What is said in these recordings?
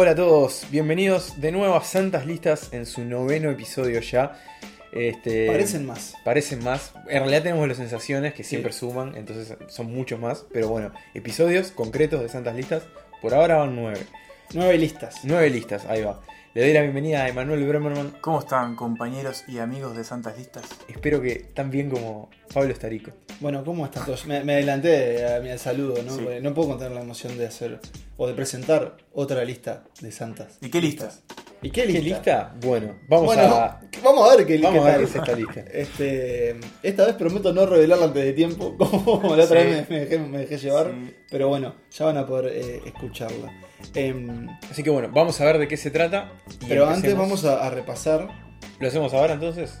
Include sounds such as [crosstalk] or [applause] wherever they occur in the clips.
Hola a todos, bienvenidos de nuevo a Santas Listas en su noveno episodio ya. Este, Parecen más. Parecen más. En realidad tenemos las sensaciones que siempre suman, entonces son muchos más. Pero bueno, episodios concretos de Santas Listas, por ahora van nueve. Nueve listas. Nueve listas, ahí va. Le doy la bienvenida a Emanuel Bremerman. ¿Cómo están compañeros y amigos de Santas Listas? Espero que tan bien como Pablo Estarico. Bueno, ¿cómo estás todos? Me, me adelanté a mi saludo, ¿no? Sí. Porque no puedo contener la emoción de hacer o de presentar otra lista de santas. ¿Y qué listas? ¿Y qué ¿Qué lista? lista? Bueno, vamos bueno, a. [laughs] vamos a ver qué, Vamos qué a ver tal. qué es esta lista. [laughs] Este, esta vez prometo no revelarla antes de tiempo, [laughs] como la otra Sí. vez me, me dejé, me dejé llevar. Sí. Pero bueno, ya van a poder eh, escucharla. Em, Así que bueno, vamos a ver de qué se trata. y pero antes empecemos. vamos a, a repasar. ¿Lo hacemos ahora entonces?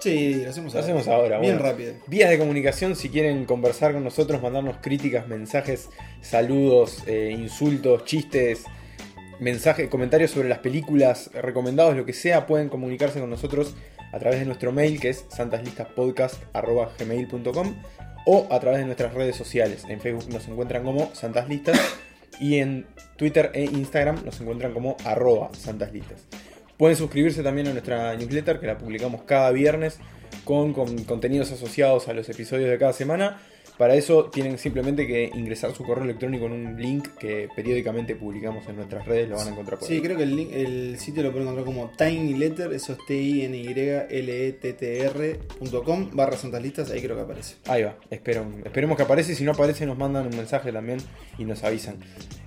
Sí, lo hacemos Lo ahora. hacemos ahora, Bien bueno. rápido. Vías de comunicación, si quieren conversar con nosotros, mandarnos críticas, mensajes, saludos, eh, insultos, chistes, mensajes, comentarios sobre las películas, recomendados, lo que sea, pueden comunicarse con nosotros a través de nuestro mail que es santaslistaspodcast.gmail.com o a través de nuestras redes sociales. En Facebook nos encuentran como Santas Listas y en Twitter e Instagram nos encuentran como arroba Santas Listas. Pueden suscribirse también a nuestra newsletter que la publicamos cada viernes con, con contenidos asociados a los episodios de cada semana. Para eso tienen simplemente que ingresar su correo electrónico en un link que periódicamente publicamos en nuestras redes, lo van a encontrar por Sí, ahí. creo que el, link- el sitio lo pueden encontrar como Tiny Letter, eso es T-I-N-Y-L-E-T-T-R.com barra Santas Listas, ahí creo que aparece. Ahí va, espero, esperemos que aparece, si no aparece nos mandan un mensaje también y nos avisan.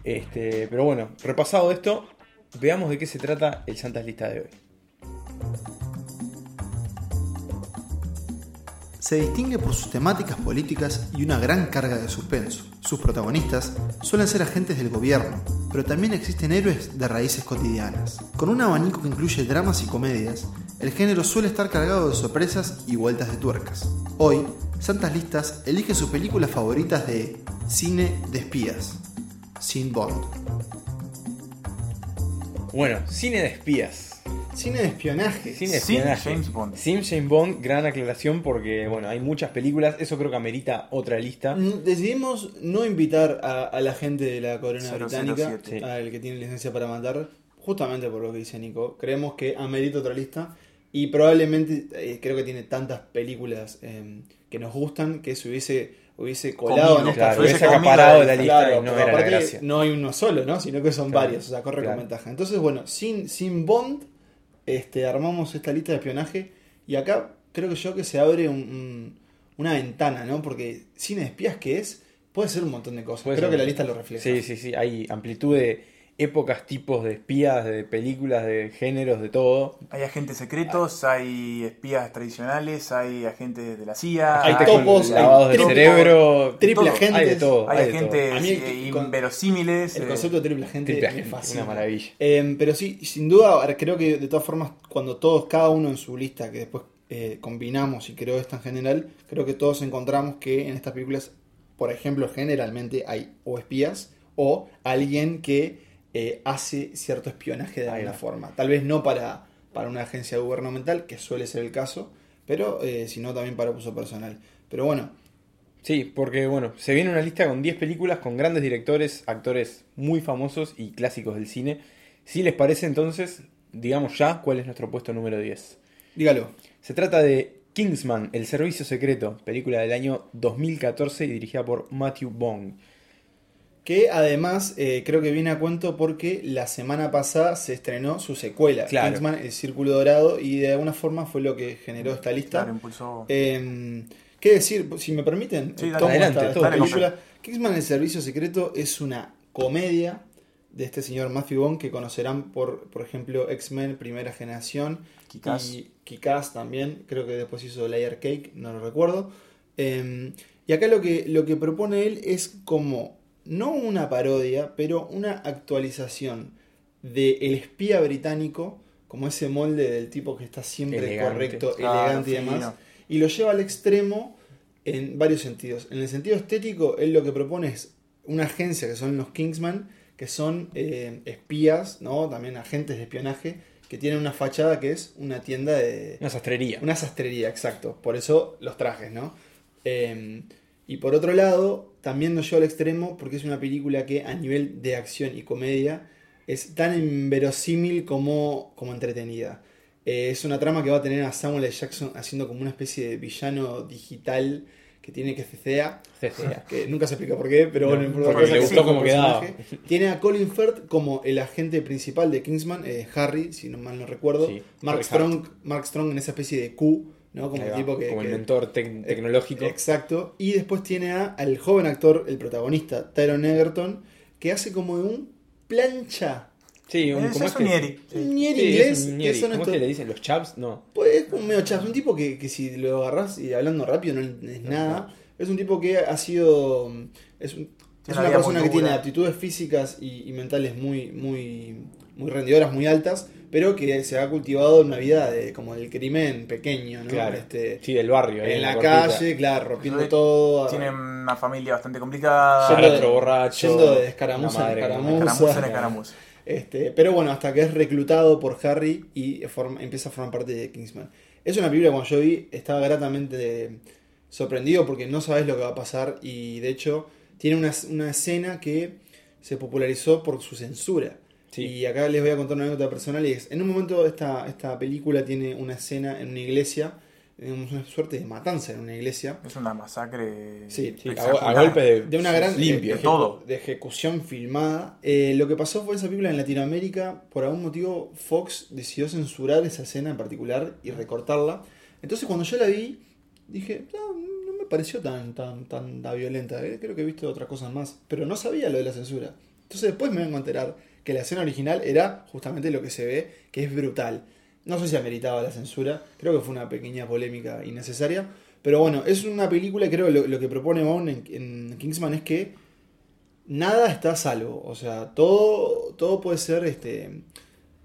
Este, pero bueno, repasado esto, veamos de qué se trata el Santas Lista de hoy. Se distingue por sus temáticas políticas y una gran carga de suspenso. Sus protagonistas suelen ser agentes del gobierno, pero también existen héroes de raíces cotidianas. Con un abanico que incluye dramas y comedias, el género suele estar cargado de sorpresas y vueltas de tuercas. Hoy, Santas Listas elige sus películas favoritas de cine de espías, Sin Bond. Bueno, cine de espías. Cine de espionaje. Cine de Sin espionaje. James Bond. Sin James Bond, gran aclaración porque bueno, hay muchas películas, eso creo que amerita otra lista. Mm, Decidimos no invitar a, a la gente de la corona 007. británica, Sí. al que tiene licencia para matar, justamente por lo que dice Nico. Creemos que amerita otra lista y probablemente eh, creo que tiene tantas películas eh, que nos gustan que se hubiese, hubiese colado Comido, en esta Claro, Hubiese acaparado la lista. lista Claro, y no pero era la aparte gracia. no hay uno solo, ¿no? Sino que son Claro, varios, o sea, corre claro. con ventaja. Entonces, bueno, sin, sin Bond, este, armamos esta lista de espionaje y acá creo que yo que se abre un- un- una ventana, ¿no? Porque cine de espías que es, puede ser un montón de cosas. Puede creo ser. que la lista lo refleja. Sí, sí, sí, hay amplitud de épocas, tipos de espías, de películas, de géneros, de todo. Hay agentes secretos, hay espías tradicionales, hay agentes de la CIA, Hay topos, con hay lavados de triple- cerebro, triple agentes. hay de todo. hay agentes el- eh, con- inverosímiles. El eh, concepto de triple agente Triple agente, fascina. una maravilla. Eh, pero sí, sin duda, creo que de todas formas, cuando todos, cada uno en su lista, que después eh, combinamos y creo esta en general, creo que todos encontramos que en estas películas, por ejemplo, generalmente hay o espías o alguien que eh, hace cierto espionaje de alguna forma. Tal vez no para, para una agencia gubernamental, que suele ser el caso, pero eh, sino también para uso personal. Pero bueno, Sí, porque bueno, se viene una lista con 10 películas con grandes directores, actores muy famosos y clásicos del cine. Si les parece entonces, digamos ya cuál es nuestro puesto número 10. dígalo. Se trata de Kingsman, El Servicio Secreto, película del año 2014 y dirigida por Matthew Bong. Que además eh, creo que viene a cuento porque la semana pasada se estrenó su secuela, Claro. Kingsman, El Círculo Dorado, y de alguna forma fue lo que generó esta lista. claro, impulsó. Eh, ¿Qué decir? Si me permiten, Sí, dale. Adelante, esta, película. Kingsman, El Servicio Secreto es una comedia de este señor Matthew Bond que conocerán por, por ejemplo, X-Men Primera Generación y Kick-Ass también, creo que después hizo Layer Cake, no lo recuerdo. Eh, y acá lo que, lo que propone él es como, no una parodia, pero una actualización de El espía británico, como ese molde del tipo que está siempre Elegante. correcto, elegante y fino. demás, y lo lleva al extremo en varios sentidos. En el sentido estético, él lo que propone es una agencia que son los Kingsman, que son eh, espías, ¿no? También agentes de espionaje, que tienen una fachada que es una tienda de... Una sastrería. Una sastrería, exacto. Por eso los trajes, ¿no? Eh, y por otro lado, también nos lleva al extremo porque es una película que a nivel de acción y comedia es tan inverosímil como, como entretenida. Eh, es una trama que va a tener a Samuel L. Jackson haciendo como una especie de villano digital que tiene que CCA, CCA. [laughs] que nunca se explica por qué, pero No, bueno, porque cosa le gustó cómo quedaba. Tiene a Colin Firth como el agente principal de Kingsman, eh, Harry, si no mal no recuerdo. Sí, Mark Strong, Mark Strong en esa especie de Q, ¿no? Como el va, tipo que. como el que- mentor tec- tecnológico. Exacto. Y después tiene a, al joven actor, el protagonista, Tyron Egerton, que hace como de un plancha. Sí, un, Es, ¿cómo es es un Nieri. Un Nier Sí, inglés, es un Nieri. son ¿Cómo es estos- que le dicen? ¿Los chaps? No. Pues es como medio chas, un tipo que, que si lo agarrás y hablando rápido no es nada. Es un tipo que ha sido. Es, un- es una persona que tiene aptitudes físicas y, y mentales muy, muy, muy rendidoras, muy altas, pero que se ha cultivado una vida de, como del crimen pequeño, ¿no? Claro. Este, Sí, del barrio. en la calle, claro, rompiendo todo. Tiene una familia bastante complicada. Yendo de- borracho. yendo de escaramuza en madre que- escaramuza. Escaramuza en escaramuza. Este, pero bueno, hasta que es reclutado por Harry y forma- empieza a formar parte de Kingsman. Es una película que cuando yo vi estaba gratamente sorprendido porque no sabes lo que va a pasar y de hecho tiene una, una escena que se popularizó por su censura. Sí. Y acá les voy a contar una anécdota personal y es, en un momento esta, esta película tiene una escena en una iglesia, digamos, una suerte de matanza en una iglesia. Es una masacre. Sí, Sí, a, a golpe de, De una gran limpio. eh, de todo. de ejecución filmada. Eh, lo que pasó fue esa película en Latinoamérica, por algún motivo Fox decidió censurar esa escena en particular y recortarla. Entonces cuando yo la vi, dije, no, no me pareció tan, tan, tan, tan violenta. eh, Creo que he visto otras cosas más, pero no sabía lo de la censura. Entonces después me vengo a enterar que la escena original era justamente lo que se ve, que es brutal. No sé si ameritaba la censura, creo que fue una pequeña polémica innecesaria. Pero bueno, es una película y creo que lo, lo que propone Bond en, en Kingsman es que nada está a salvo. O sea, todo, todo puede ser este,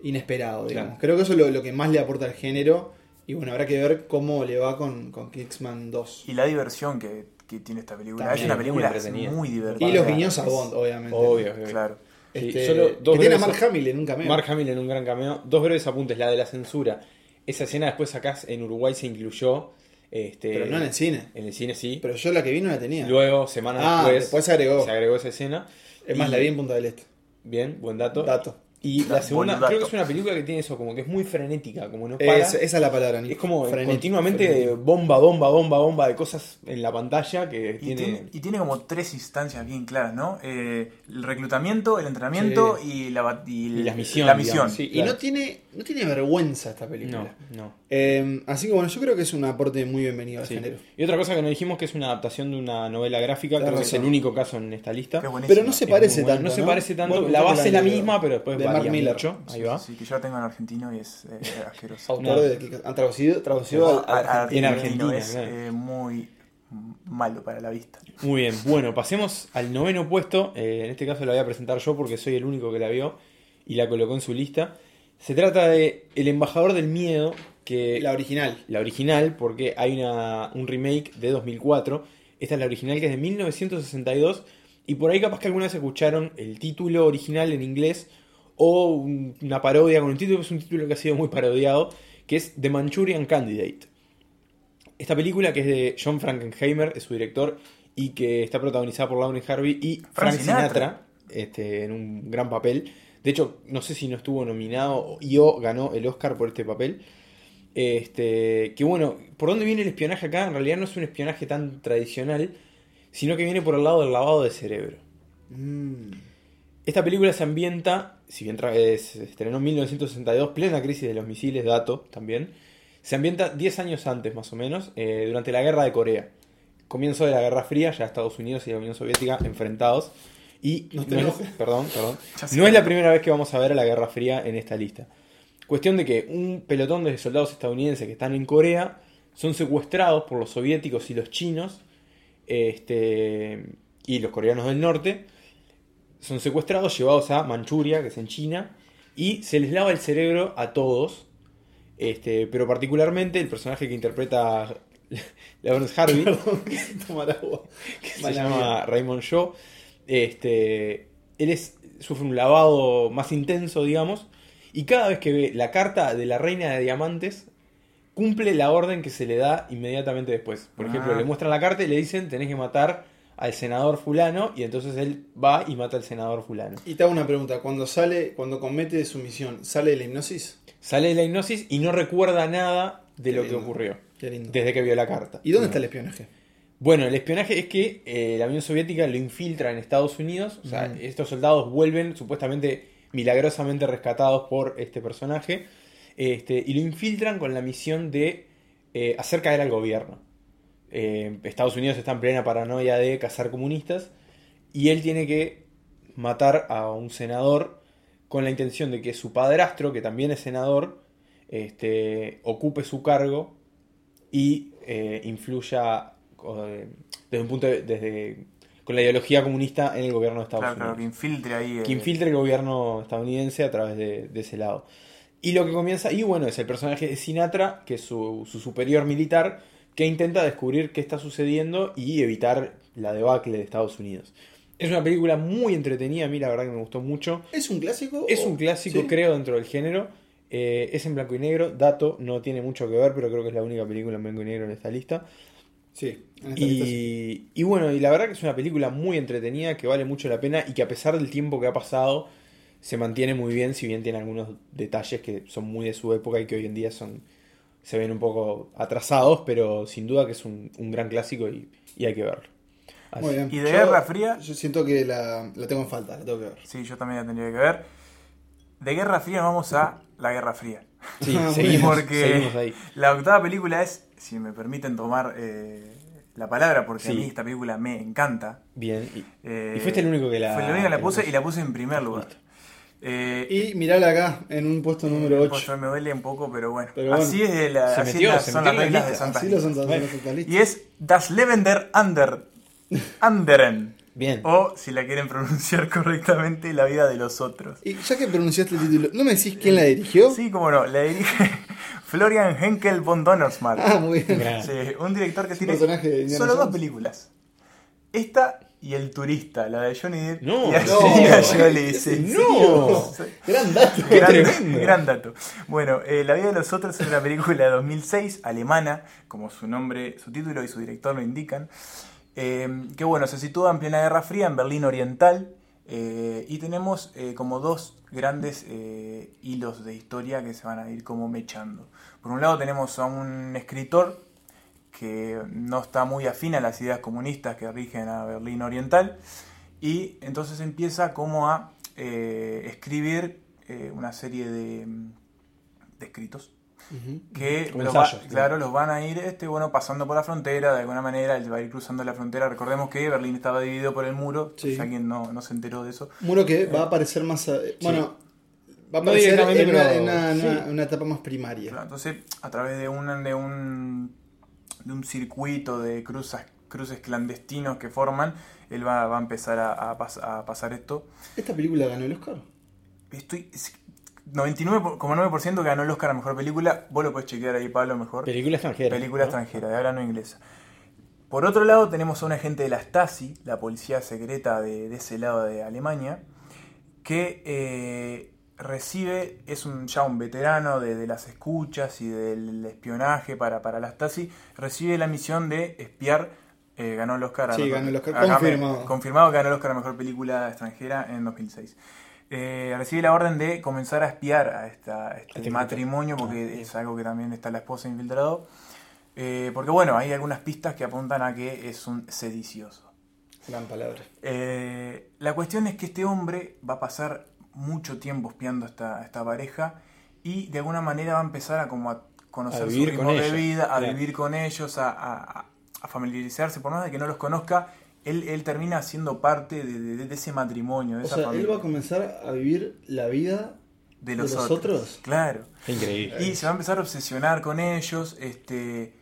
inesperado, digamos. Claro. Creo que eso es lo, lo que más le aporta al género. Y bueno, habrá que ver cómo le va con, con Kingsman 2. Y la diversión que, que tiene esta película. También, es una película muy divertida. Y los guiños a Bond, obviamente. Obvio, obvio. Claro. Este, solo dos que tiene a Mark Hamill en un cameo. Mark Hamill en un gran cameo. Dos breves apuntes. La de la censura. Esa escena después acá en Uruguay se incluyó. Este, pero no en el cine. En el cine sí. Pero yo la que vi no la tenía. Luego, semanas Ah, después, después se agregó. se agregó esa escena. es más, Y- la vi en Punta del Este. Bien, buen dato. Dato. Y la segunda, creo que es una película que tiene eso, como que es muy frenética, como no para. Es- esa es la palabra, Nico. Es como Frenético, continuamente bomba, bomba, bomba, bomba de cosas en la pantalla que Y tiene... tiene, y tiene como tres instancias bien claras, ¿no? Eh, el reclutamiento, el entrenamiento y, la, y, Y la misión, La misión. digamos, sí. Y claro. no tiene, no tiene vergüenza esta película. No, no. Eh, así que bueno, yo creo que es un aporte muy bienvenido al Sí. género. Y otra cosa que nos dijimos que es una adaptación de una novela gráfica, Tenés creo que es el único caso en esta lista. Pero no se parece bueno. tanto. No se parece tanto. La base es la misma, pero después Mark Miller. mucho. Ahí Sí, va. sí, que yo la tengo en argentino y es eh, asqueroso. Autor de que han traducido, traducido A- a-. En Argentina, es claro. eh, muy malo para la vista. Muy bien, bueno, pasemos al noveno puesto. Eh, en este caso la voy a presentar yo porque soy el único que la vio y la colocó en su lista. Se trata de El embajador del miedo, que La original. la original, porque hay una, un remake de 2004. Esta es la original que es de 1962. Y por ahí capaz que alguna vez escucharon el título original en inglés o un- una parodia con un título, es un título que ha sido muy parodiado, que es The Manchurian Candidate. Esta película que es de John Frankenheimer, es su director, y que está protagonizada por Lauren Harvey y Frank, Sinatra, Sinatra. este, en un gran papel. De hecho, no sé si no estuvo nominado y o ganó el Oscar por este papel. Este, que bueno, ¿por dónde viene el espionaje acá? En realidad no es un espionaje tan tradicional, sino que viene por el lado del lavado de cerebro. Mm. Esta película se ambienta, si bien tra- eh, se estrenó en 1962, plena crisis de los misiles, dato también, se ambienta 10 años antes más o menos, eh, durante la guerra de Corea. Comienzo de la Guerra Fría, ya Estados Unidos y la Unión Soviética enfrentados. Y No te es- perdón, perdón. [laughs] No es la primera vez que vamos a ver a la Guerra Fría en esta lista. Cuestión de que un pelotón de soldados estadounidenses que están en Corea son secuestrados por los soviéticos y los chinos este, y los coreanos del norte. Son secuestrados, llevados a Manchuria, que es en China, y se les lava el cerebro a todos. Este, pero particularmente el personaje que interpreta [laughs] Lawrence Harvey, [laughs] tomar agua. [laughs] que se Mala llama. Raymond Shaw, este, él es, sufre un lavado más intenso, digamos, y cada vez que ve la carta de la reina de diamantes, cumple la orden que se le da inmediatamente después. Por ejemplo, Ah. le muestran la carta y le dicen tenés que matar al senador fulano y entonces él va y mata al senador fulano. Y te hago una pregunta, cuando sale, cuando comete su misión, ¿sale de la hipnosis? Sale de la hipnosis y no recuerda nada de Qué lo que ocurrió Qué lindo. desde que vio la carta. ¿Y dónde está el espionaje? Bueno, el espionaje es que eh, la Unión Soviética lo infiltra en Estados Unidos. O sea, Mm. estos soldados vuelven supuestamente milagrosamente rescatados por este personaje. Este, y lo infiltran con la misión de eh, hacer caer al gobierno. Eh, Estados Unidos está en plena paranoia de cazar comunistas. Y él tiene que matar a un senador con la intención de que su padrastro, que también es senador, este, ocupe su cargo y eh, influya eh, desde un punto de- desde con la ideología comunista en el gobierno de Estados Claro, claro, que Unidos. infiltre ahí. que infiltre el gobierno estadounidense a través de, de ese lado. Y lo que comienza ahí, bueno, es el personaje de Sinatra, que es su, su superior militar, que intenta descubrir qué está sucediendo y evitar la debacle de Estados Unidos. Es una película muy entretenida, a mí la verdad que me gustó mucho. ¿Es un clásico? Es un clásico, ¿Sí? creo, dentro del género. Eh, es en blanco y negro. Dato, no tiene mucho que ver, pero creo que es la única película en blanco y negro en esta lista. Sí, en esta lista sí. Y, y bueno, y la verdad que es una película muy entretenida, que vale mucho la pena y que a pesar del tiempo que ha pasado, se mantiene muy bien, si bien tiene algunos detalles que son muy de su época y que hoy en día son se ven un poco atrasados, pero sin duda que es un, un gran clásico y, y hay que verlo. Así- Muy bien. Y de Guerra Fría- Yo siento que la, la tengo en falta, la tengo que ver. Sí, yo también la tendría que ver. De Guerra Fría vamos a la Guerra Fría. Sí, [laughs] Ah, seguimos, Porque seguimos ahí. la octava película es, si me permiten tomar eh, la palabra, porque a mí esta película me encanta. Bien. Y, Eh, y fuiste el único que la. Fue el único que la puse y la puse en primer lugar. Listo. Eh, Y mirala acá, en un puesto número pues, 8. me duele un poco, pero bueno. Pero bueno. así es de la, Se así metió, las- se son las la reglas de. Santa Así lo son Bueno. Y es Das Lebender Ander. Anderen. Bien. O, si la quieren pronunciar [laughs] correctamente, La vida de los otros. Y ya que pronunciaste el título, ¿no me decís quién la dirigió? Sí, como no, la dirige [laughs] Florian Henkel von Donnersmarck. Ah, muy bien. Sí, un director que tiene solo dos películas. Esta y El Turista, la de Johnny Depp No, y no, Angelina ¿en Jolie. sí. Gran dato. Qué Gran, tremendo. gran dato. Bueno, eh, La vida de los otros es una película de 2006, alemana, como su nombre, su título y su director lo indican. eh, que bueno, se sitúa en plena Guerra Fría, en Berlín Oriental. eh, y tenemos como dos grandes hilos de historia que se van a ir como mechando. Por un lado tenemos a un escritor que no está muy afín a las ideas comunistas que rigen a Berlín Oriental y entonces empieza como a eh, escribir eh, una serie de, de escritos que los va- claro, los van a ir este, bueno, pasando por la frontera, de alguna manera, él va a ir cruzando la frontera. Recordemos que Berlín estaba dividido por el muro, Sí. si alguien no, no se enteró de eso. Muro que va a aparecer más. a- Bueno, va a aparecer en, una, en una- en una- sí. una etapa más primaria. Claro, Entonces, a través de un, de un, de un circuito de cruzas, cruces clandestinos que forman, él va, va a empezar a, a pas- a pasar esto. ¿Esta película ganó el Oscar? Estoy 99,9% que ganó el Oscar a Mejor Película. Vos lo podés chequear ahí, Pablo, mejor. Película extranjera. Película ¿no? extranjera, de habla no inglesa. Por otro lado, tenemos a un agente de la Stasi, la policía secreta de, de ese lado de Alemania, que eh, recibe, es un, ya un veterano de, de las escuchas y del espionaje para, para la Stasi, recibe la misión de espiar, eh, ganó el Oscar. a Sí, ganó el Oscar, confirmado. confirmado que ganó el Oscar a Mejor Película Extranjera en 2006. Eh, recibe la orden de comenzar a espiar a, esta, a este Este matrimonio, porque es algo que también está la esposa infiltrado. Eh, porque bueno, hay algunas pistas que apuntan a que es un sedicioso. Gran palabra. La cuestión es que este hombre va a pasar mucho tiempo espiando a esta, a esta pareja y de alguna manera va a empezar a como a conocer A su ritmo con de vida, a claro. vivir con ellos, a, a- a familiarizarse, por más de que no los conozca, él, él termina siendo parte de, de- de ese matrimonio, de O esa sea, familia. él va a comenzar a vivir la vida de los otros. otros. Claro. Increíble. Y se va a empezar a obsesionar con ellos, este,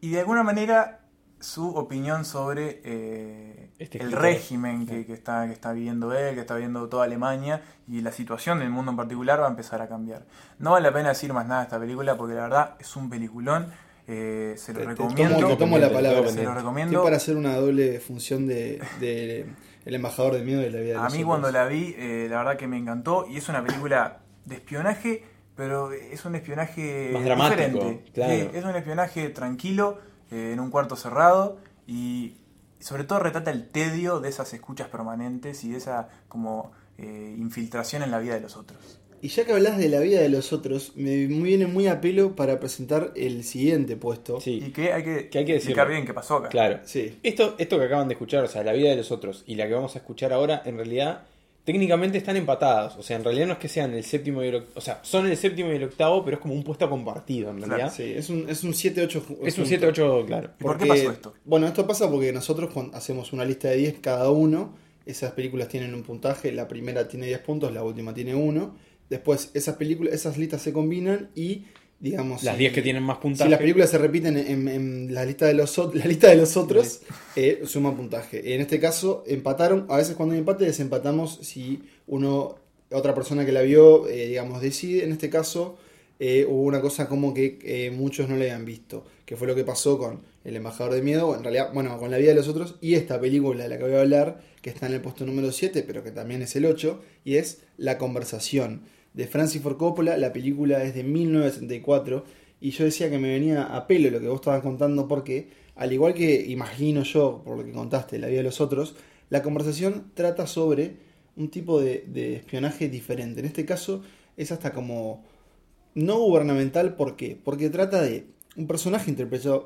y de alguna manera su opinión sobre eh, Este el régimen que, que está, que está viviendo él, que está viviendo toda Alemania, y la situación del mundo en particular va a empezar a cambiar. No vale la pena decir más nada de esta película, porque la verdad es un peliculón, eh, se lo Te- te recomiendo. tomo, te tomo la palabra. se lo Estoy recomiendo. para hacer una doble función de, de el embajador del miedo de la vida de A mí otros. cuando la vi, eh, la verdad que me encantó y es una película de espionaje, pero es un espionaje Más dramático, diferente. claro. Sí, es un espionaje tranquilo, eh, en un cuarto cerrado y sobre todo retrata el tedio de esas escuchas permanentes y de esa como eh, infiltración en la vida de los otros. Y ya que hablas de la vida de los otros, me viene muy a pelo para presentar el siguiente puesto. Sí. Y que hay que, Que hay que explicar bien qué pasó acá. Claro. Sí. Esto, esto que acaban de escuchar, o sea, la vida de los otros y la que vamos a escuchar ahora, en realidad, técnicamente están empatadas. O sea, en realidad no es que sean el séptimo y el octavo. O sea, son el séptimo y el octavo, pero es como un puesto compartido, en Claro, realidad. Sí, es un, es un 7-8. ju- Es un junto. 7-8, claro. ¿Y por qué pasó esto? Bueno, esto pasa porque nosotros cuando hacemos una lista de 10 cada uno, esas películas tienen un puntaje, la primera tiene 10 puntos, la última tiene 1. Después esas películas, esas listas se combinan y digamos Las si- 10 que tienen más puntaje. Si las películas se repiten en, en la lista de los la lista de los otros, eh, suma puntaje. En este caso empataron, a veces cuando hay empate desempatamos si uno otra persona que la vio, eh, digamos, decide. En este caso eh, hubo una cosa como que eh, muchos no le habían visto, que fue lo que pasó con El Embajador de Miedo, en realidad, bueno, con La vida de los otros y esta película de la que voy a hablar, que está en el puesto número 7, pero que también es el 8, y es La Conversación de Francis Ford Coppola. La película es de 1974 y yo decía que me venía a pelo lo que vos estabas contando porque, al igual que imagino yo, por lo que contaste, La vida de los otros, La Conversación trata sobre un tipo de, espionaje diferente. En este caso es hasta como no gubernamental, ¿por qué? Porque trata de un personaje interpretado,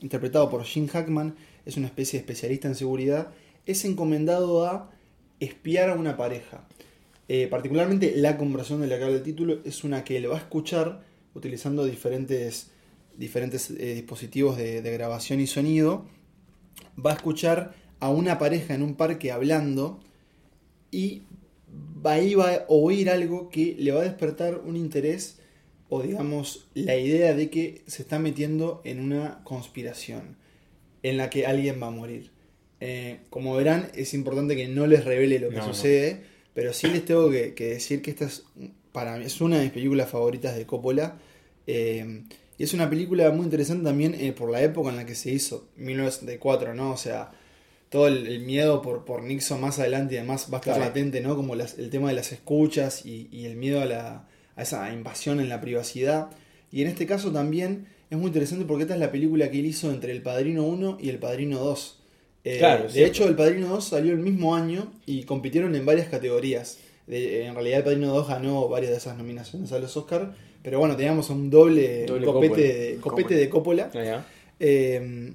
interpretado por Jim Hackman, es una especie de especialista en seguridad, es encomendado a espiar a una pareja. Eh, particularmente la conversación de la que habla el título es una que él va a escuchar utilizando diferentes, diferentes eh, dispositivos de, de grabación y sonido. Va a escuchar a una pareja en un parque hablando y ahí va a oír algo que le va a despertar un interés o digamos la idea de que se está metiendo en una conspiración en la que alguien va a morir. Eh, como verán, es importante que no les revele lo que No, no. Pero sí les tengo que, que decir que esta es, para mí, es una de mis películas favoritas de Coppola. Eh, y es una película muy interesante también eh, por la época en la que se hizo, 1964, ¿no? O sea, todo el, el miedo por, por Nixon más adelante y además va a estar Claro. latente, ¿no? Como las- el tema de las escuchas y, y el miedo a, la, a esa invasión en la privacidad. Y en este caso también es muy interesante porque esta es la película que él hizo entre El Padrino 1 y El Padrino 2. Eh, Claro, de cierto. hecho, El Padrino 2 salió el mismo año y compitieron en varias categorías. De- en realidad, El Padrino 2 ganó varias de esas nominaciones a los Oscar. Pero bueno, teníamos un doble, Doble copete, Coppola. de, copete de Coppola. Ah. Eh,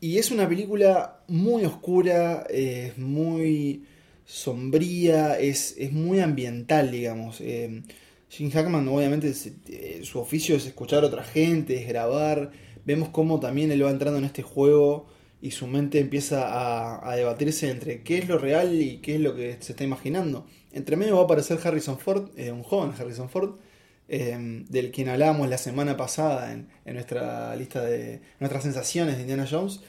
y es una película muy oscura, es muy sombría, es, es muy ambiental, digamos. Eh, Jim Hackman, obviamente, eh, su oficio es escuchar a otra gente, es grabar. Vemos cómo también él va entrando en este juego y su mente empieza a, a debatirse entre qué es lo real y qué es lo que se está imaginando. Entre medio va a aparecer Harrison Ford, eh, un joven Harrison Ford, eh, del quien hablábamos la semana pasada en, en nuestra lista de nuestras sensaciones de Indiana Jones.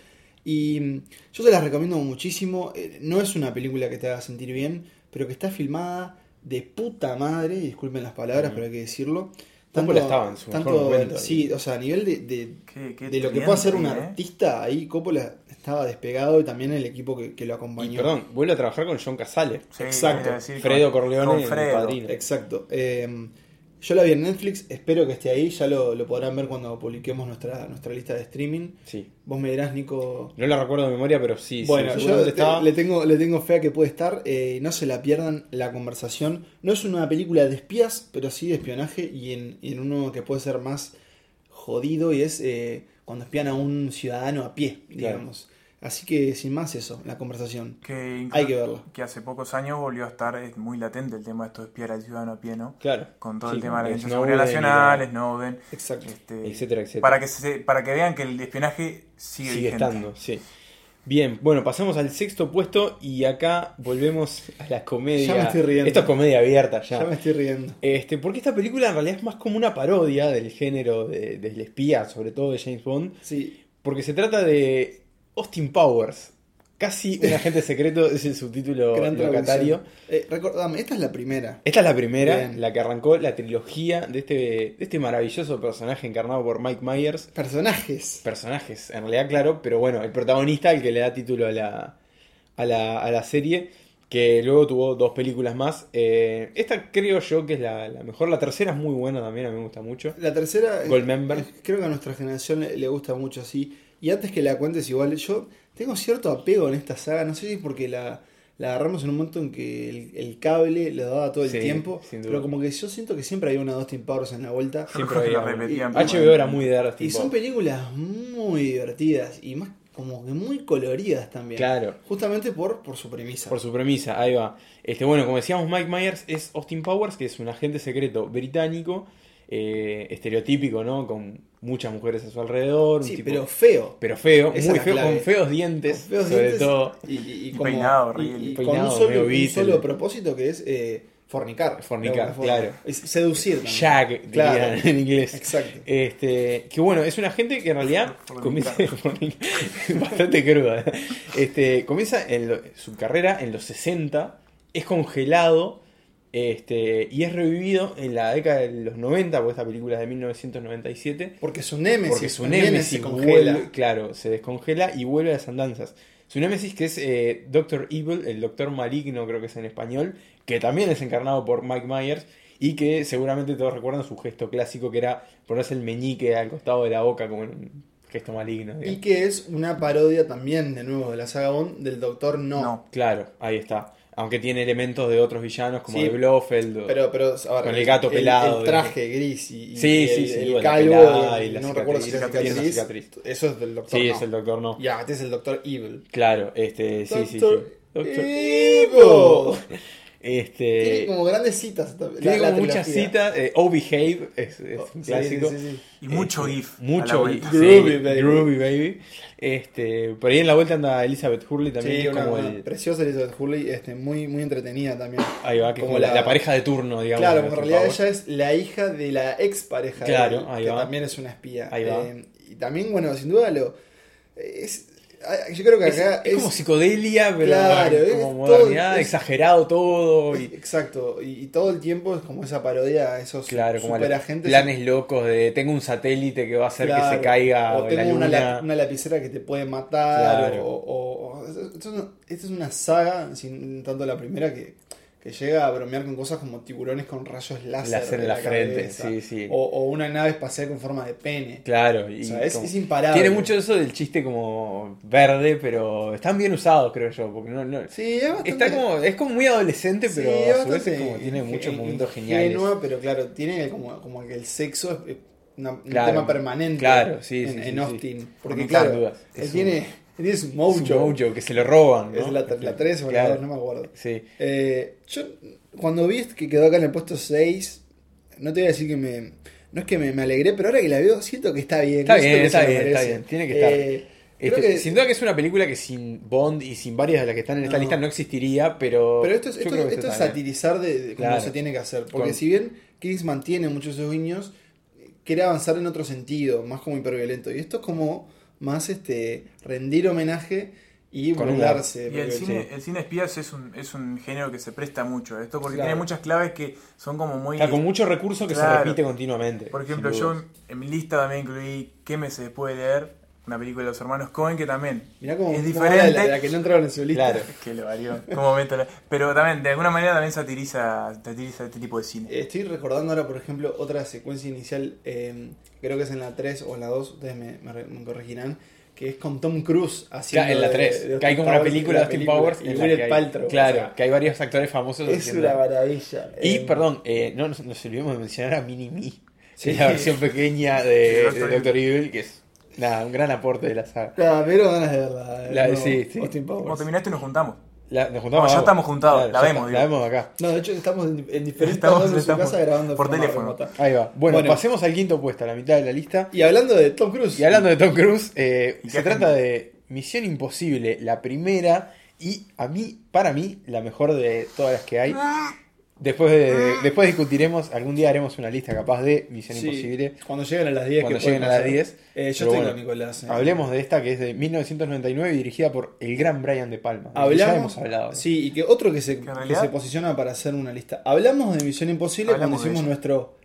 Y mm, yo se las recomiendo muchísimo. Eh, No es una película que te haga sentir bien, pero que está filmada de puta madre, y disculpen las palabras, Mm. pero hay que decirlo. Coppola estaba en su mejor momento. Sí, o sea, a nivel de, de, Qué- qué de lo que puede hacer un ¿eh? artista, ahí Coppola estaba despegado y también el equipo que, que lo Y acompañó. perdón, vuelve a trabajar con John Casale. Sí, Exacto. decir Fredo con- Corleone con Fredo. Padrino. Exacto. Eh, yo la vi en Netflix, espero que esté ahí, ya lo, lo podrán ver cuando publiquemos nuestra, nuestra lista de streaming. Sí. Vos me dirás, Nico. No la recuerdo de memoria, pero sí. sí, bueno, yo te- estaba. le, tengo, le tengo fe a que puede estar. eh, no se la pierdan la conversación. No es una película de espías, pero sí de espionaje y en, y en uno que puede ser más jodido y es eh, cuando espían a un ciudadano a pie, Claro. digamos. Así que sin más eso, la conversación. Que, Hay que verla. que hace pocos años volvió a estar eh, muy latente el tema de esto de espiar al ciudadano a pie, ¿no? Claro. Con todo Sí, el tema de la con Agencia de Snowden Seguridad Nacional, Snowden, Exacto. este, Etcétera, etcétera. Para que, se, para que vean que el espionaje sigue, Sigue vigente. estando, sí. Bien, bueno, pasamos al sexto puesto y acá volvemos a la comedia. Ya me estoy riendo. Esto es comedia abierta ya. Ya me estoy riendo. Este, porque esta película en realidad es más como una parodia del género de- del espía, sobre todo de James Bond, Sí, porque se trata de Austin Powers. Casi [laughs] un agente secreto es el subtítulo gran locatario. Eh, recordame, esta es la primera. Esta es la primera, Bien. la que arrancó la trilogía de este, de este maravilloso personaje encarnado por Mike Myers. Personajes. Personajes, en realidad, claro, pero bueno, el protagonista, el que le da título a la, a la, a la serie, que luego tuvo dos películas más. Eh, esta creo yo que es la, la mejor. La tercera es muy buena también, a mí me gusta mucho. La tercera, eh, Goldmember. eh, creo que a nuestra generación le, le gusta mucho así. Y antes que la cuentes igual, yo tengo cierto apego en esta saga, no sé si es porque la, la agarramos en un momento en que el, el cable lo daba todo el Sí, tiempo, sin duda. pero como que yo siento que siempre había una Austin Powers en la vuelta. Siempre Lo había- repetían, HBO era muy de Dustin Y son películas muy divertidas y más como que muy coloridas también. Claro. Justamente por, por su premisa. Por su premisa, ahí va. Este, bueno, como decíamos, Mike Myers es Austin Powers, que es un agente secreto británico, eh, estereotípico, ¿no? Con muchas mujeres a su alrededor. un sí, tipo- pero feo. pero feo, Esa muy feo, clave. con feos dientes, Con feos sobre dientes todo. Y, y- y Y como- peinado y- horrible. y Peinado con un solo, un propósito que es eh, fornicar. Fornicar, claro. Es seducir también. Jack, Claro. [laughs] en inglés. Exacto. Este, que bueno, es una gente que en realidad [laughs] Fornicar. comienza [laughs] bastante cruda. Este, comienza en lo- su carrera en los 60, es congelado este, y es revivido en la década de los 90, porque esta película es de 1997. Porque su némesis, Porque su némesis se congela. vuelve- claro, se descongela y vuelve a las andanzas. Su némesis que es eh, Doctor Evil, el Doctor Maligno creo que es en español, que también es encarnado por Mike Myers y que seguramente todos recuerdan su gesto clásico que era ponerse el meñique al costado de la boca como en un gesto maligno. Y que es una parodia también, de nuevo, de la saga Bond del Doctor No. No. Claro, ahí está. Aunque tiene elementos de otros villanos como Sí, de Blofeld. o- Pero, pero, a ver, Con el gato pelado, El, traje gris y, y Sí, el, sí, sin el calvo, y la no cicatriz. recuerdo si es Cicatriz, cicatriz, la cicatriz. Eso es del Doctor sí, No. es el Doctor No. Ya, este es el Doctor Evil. Claro, este, sí, sí, sí. Doctor Evil. Este, Tiene como grandes citas. la- Tiene la como muchas citas. eh, oh Behave es, es un Sí, clásico. sí, sí, sí. Y mucho Este, a la Mucho. Groovy sí, Baby. Groovy Baby. Este, por ahí en la vuelta anda Elizabeth Hurley también. Sí, una, como una el, preciosa Elizabeth Hurley, este, muy, muy entretenida también. ahí va, que es como como la, pareja de turno, digamos. Claro, de en Austin realidad ella es la hija de la ex pareja Claro, de él, ahí que va. también es una espía. Ahí va. Eh, y también, bueno, sin duda lo. Es, yo creo que Es, acá es como psicodelia, pero Claro, como modernidad, exagerado todo. Y, [laughs] Exacto, y, y todo el tiempo es como esa parodia a esos claro, como planes locos de tengo un satélite que va a hacer que se caiga o la tengo una, una lapicera que te puede matar. Claro. O, o- o- esto, es una, esto es una saga, sin tanto la primera, que, que llega a bromear con cosas como tiburones con rayos láser, Láser en la frente, sí, sí. O, o una nave espacial con forma de pene. Claro, y O sea, es, imparable. tiene mucho eso del chiste como verde, pero están bien usados, creo yo, porque no, no- Sí, es bastante. está como es como muy adolescente, sí, pero a su vez es como tiene muchos momentos geniales. ingenua, pero claro, tiene como, como que el sexo es una- un tema permanente claro, sí, en, en. Austin. Porque No claro, dudas. él tiene, tiene su mojo. mojo que se lo roban, ¿no? Es la, la 3 o la Claro. 2, no me acuerdo. Sí. Eh, yo, cuando vi que quedó acá en el puesto 6, no te voy a decir que me. No es que me, me alegré, pero ahora que la veo, siento que está bien. Está bien, que está bien, está bien. Tiene que estar. Eh, Este, que- Sin duda que es una película que sin Bond y sin varias de las que están en esta No. lista no existiría, pero. Pero esto es, esto, esto es satirizar de, de cómo Claro. se tiene que hacer. Porque Con- si bien Kings mantiene muchos de esos guiños, quiere avanzar en otro sentido, más como hiperviolento. Y esto es como más este rendir homenaje y Con burlarse. Y el cine, el cine espías es un, es un género que se presta mucho a esto porque Claro. tiene muchas claves que son como muy... Con mucho recurso que se repite continuamente. Por ejemplo, yo en mi lista también incluí ¿Qué me se puede leer? Una película de los hermanos Cohen que también Mirá cómo, es la, diferente. de la que no entraron en su lista. Claro. Que lo varió. Como meto la- Pero también, de alguna manera, también satiriza, satiriza este tipo de cine. Estoy recordando ahora, por ejemplo, otra secuencia inicial, eh, creo que es en la 3 o en la 2, ustedes me, me re- me corregirán, que es con Tom Cruise haciendo Claro, en la de- 3, de que hay como una película de la Austin Powers y la Gwyneth Paltrow, Claro, o sea, que hay varios actores famosos es haciendo- una maravilla. Y, Eh, perdón, eh, no nos, nos olvidemos de mencionar a Mini Me, Sí. que es la versión pequeña de, De Doctor Evil, que es nada, un gran aporte de la saga. Nada, me dieron ganas de verla. de La- nuevo, sí, sí. Austin Powers. Como terminaste y nos juntamos. La- nos juntamos No, ya estamos juntados, la vemos, está, La vemos acá. No, de hecho estamos en, en diferentes Estamos- de su casa grabando por teléfono. remota. Ahí va. Bueno, Bueno. pasemos al quinto puesto, a la mitad de la lista. Y hablando de Tom Cruise. Y hablando de Tom Cruise, eh, ¿Y se trata gente? de Misión Imposible, la primera y a mí, para mí, la mejor de todas las que hay. Después, de, después discutiremos, algún día haremos una lista capaz de Misión Sí, Imposible. Cuando lleguen a las 10. Cuando que lleguen a las pasar. 10. Eh, yo estoy bueno, Nicolás. eh. Hablemos de esta que es de 1999 y dirigida por el gran Brian De Palma. Hablamos, ya hemos hablado. sí, y que otro que se, Que se posiciona para hacer una lista. Hablamos de Misión Imposible Hablamos cuando hicimos nuestro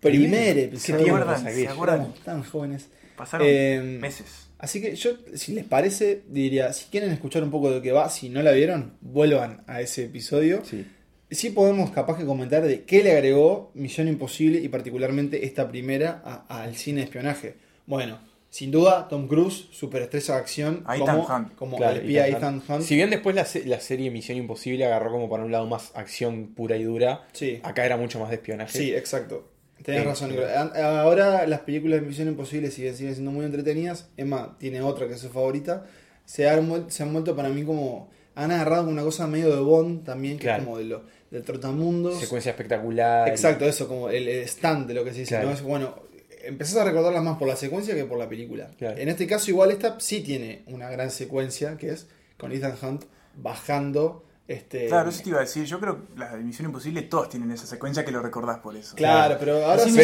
primer ¿Qué episodio. acuerdan? ¿Se acuerdan? Éramos tan jóvenes. Pasaron Eh, meses. Así que yo, si les parece, diría, si quieren escuchar un poco de lo que va, si no la vieron, vuelvan a ese episodio. Sí. Sí podemos capaz que comentar de qué le agregó Misión Imposible y particularmente esta primera al cine de espionaje. Bueno, sin duda, Tom Cruise, superestrella de acción, Ethan como, Hunt. como Claro, el espía Ethan Ethan Hunt. Si bien después la, se- la serie Misión Imposible agarró como para un lado más acción pura y dura, Sí. acá era mucho más de espionaje. Sí, exacto. Tenés Sí, razón, sí. Nicolás. Ahora las películas de Misión Imposible siguen, siguen siendo muy entretenidas. Emma tiene otra que es su favorita. Se han, vuel- se han vuelto para mí como... Han agarrado como una cosa medio de Bond también, que Claro. es como de lo, del trotamundos. Secuencia espectacular. Exacto, eso, como el, stand de lo que se dice. Claro. ¿no? Es, bueno, empezás a recordarlas más por la secuencia que por la película. Claro. En este caso, igual esta sí tiene una gran secuencia, que es con Ethan Hunt bajando... Este, Claro, eso te iba a decir. Yo creo que las de Misión Imposible todas tienen esa secuencia que lo recordás por eso. Claro, pero ahora Sí.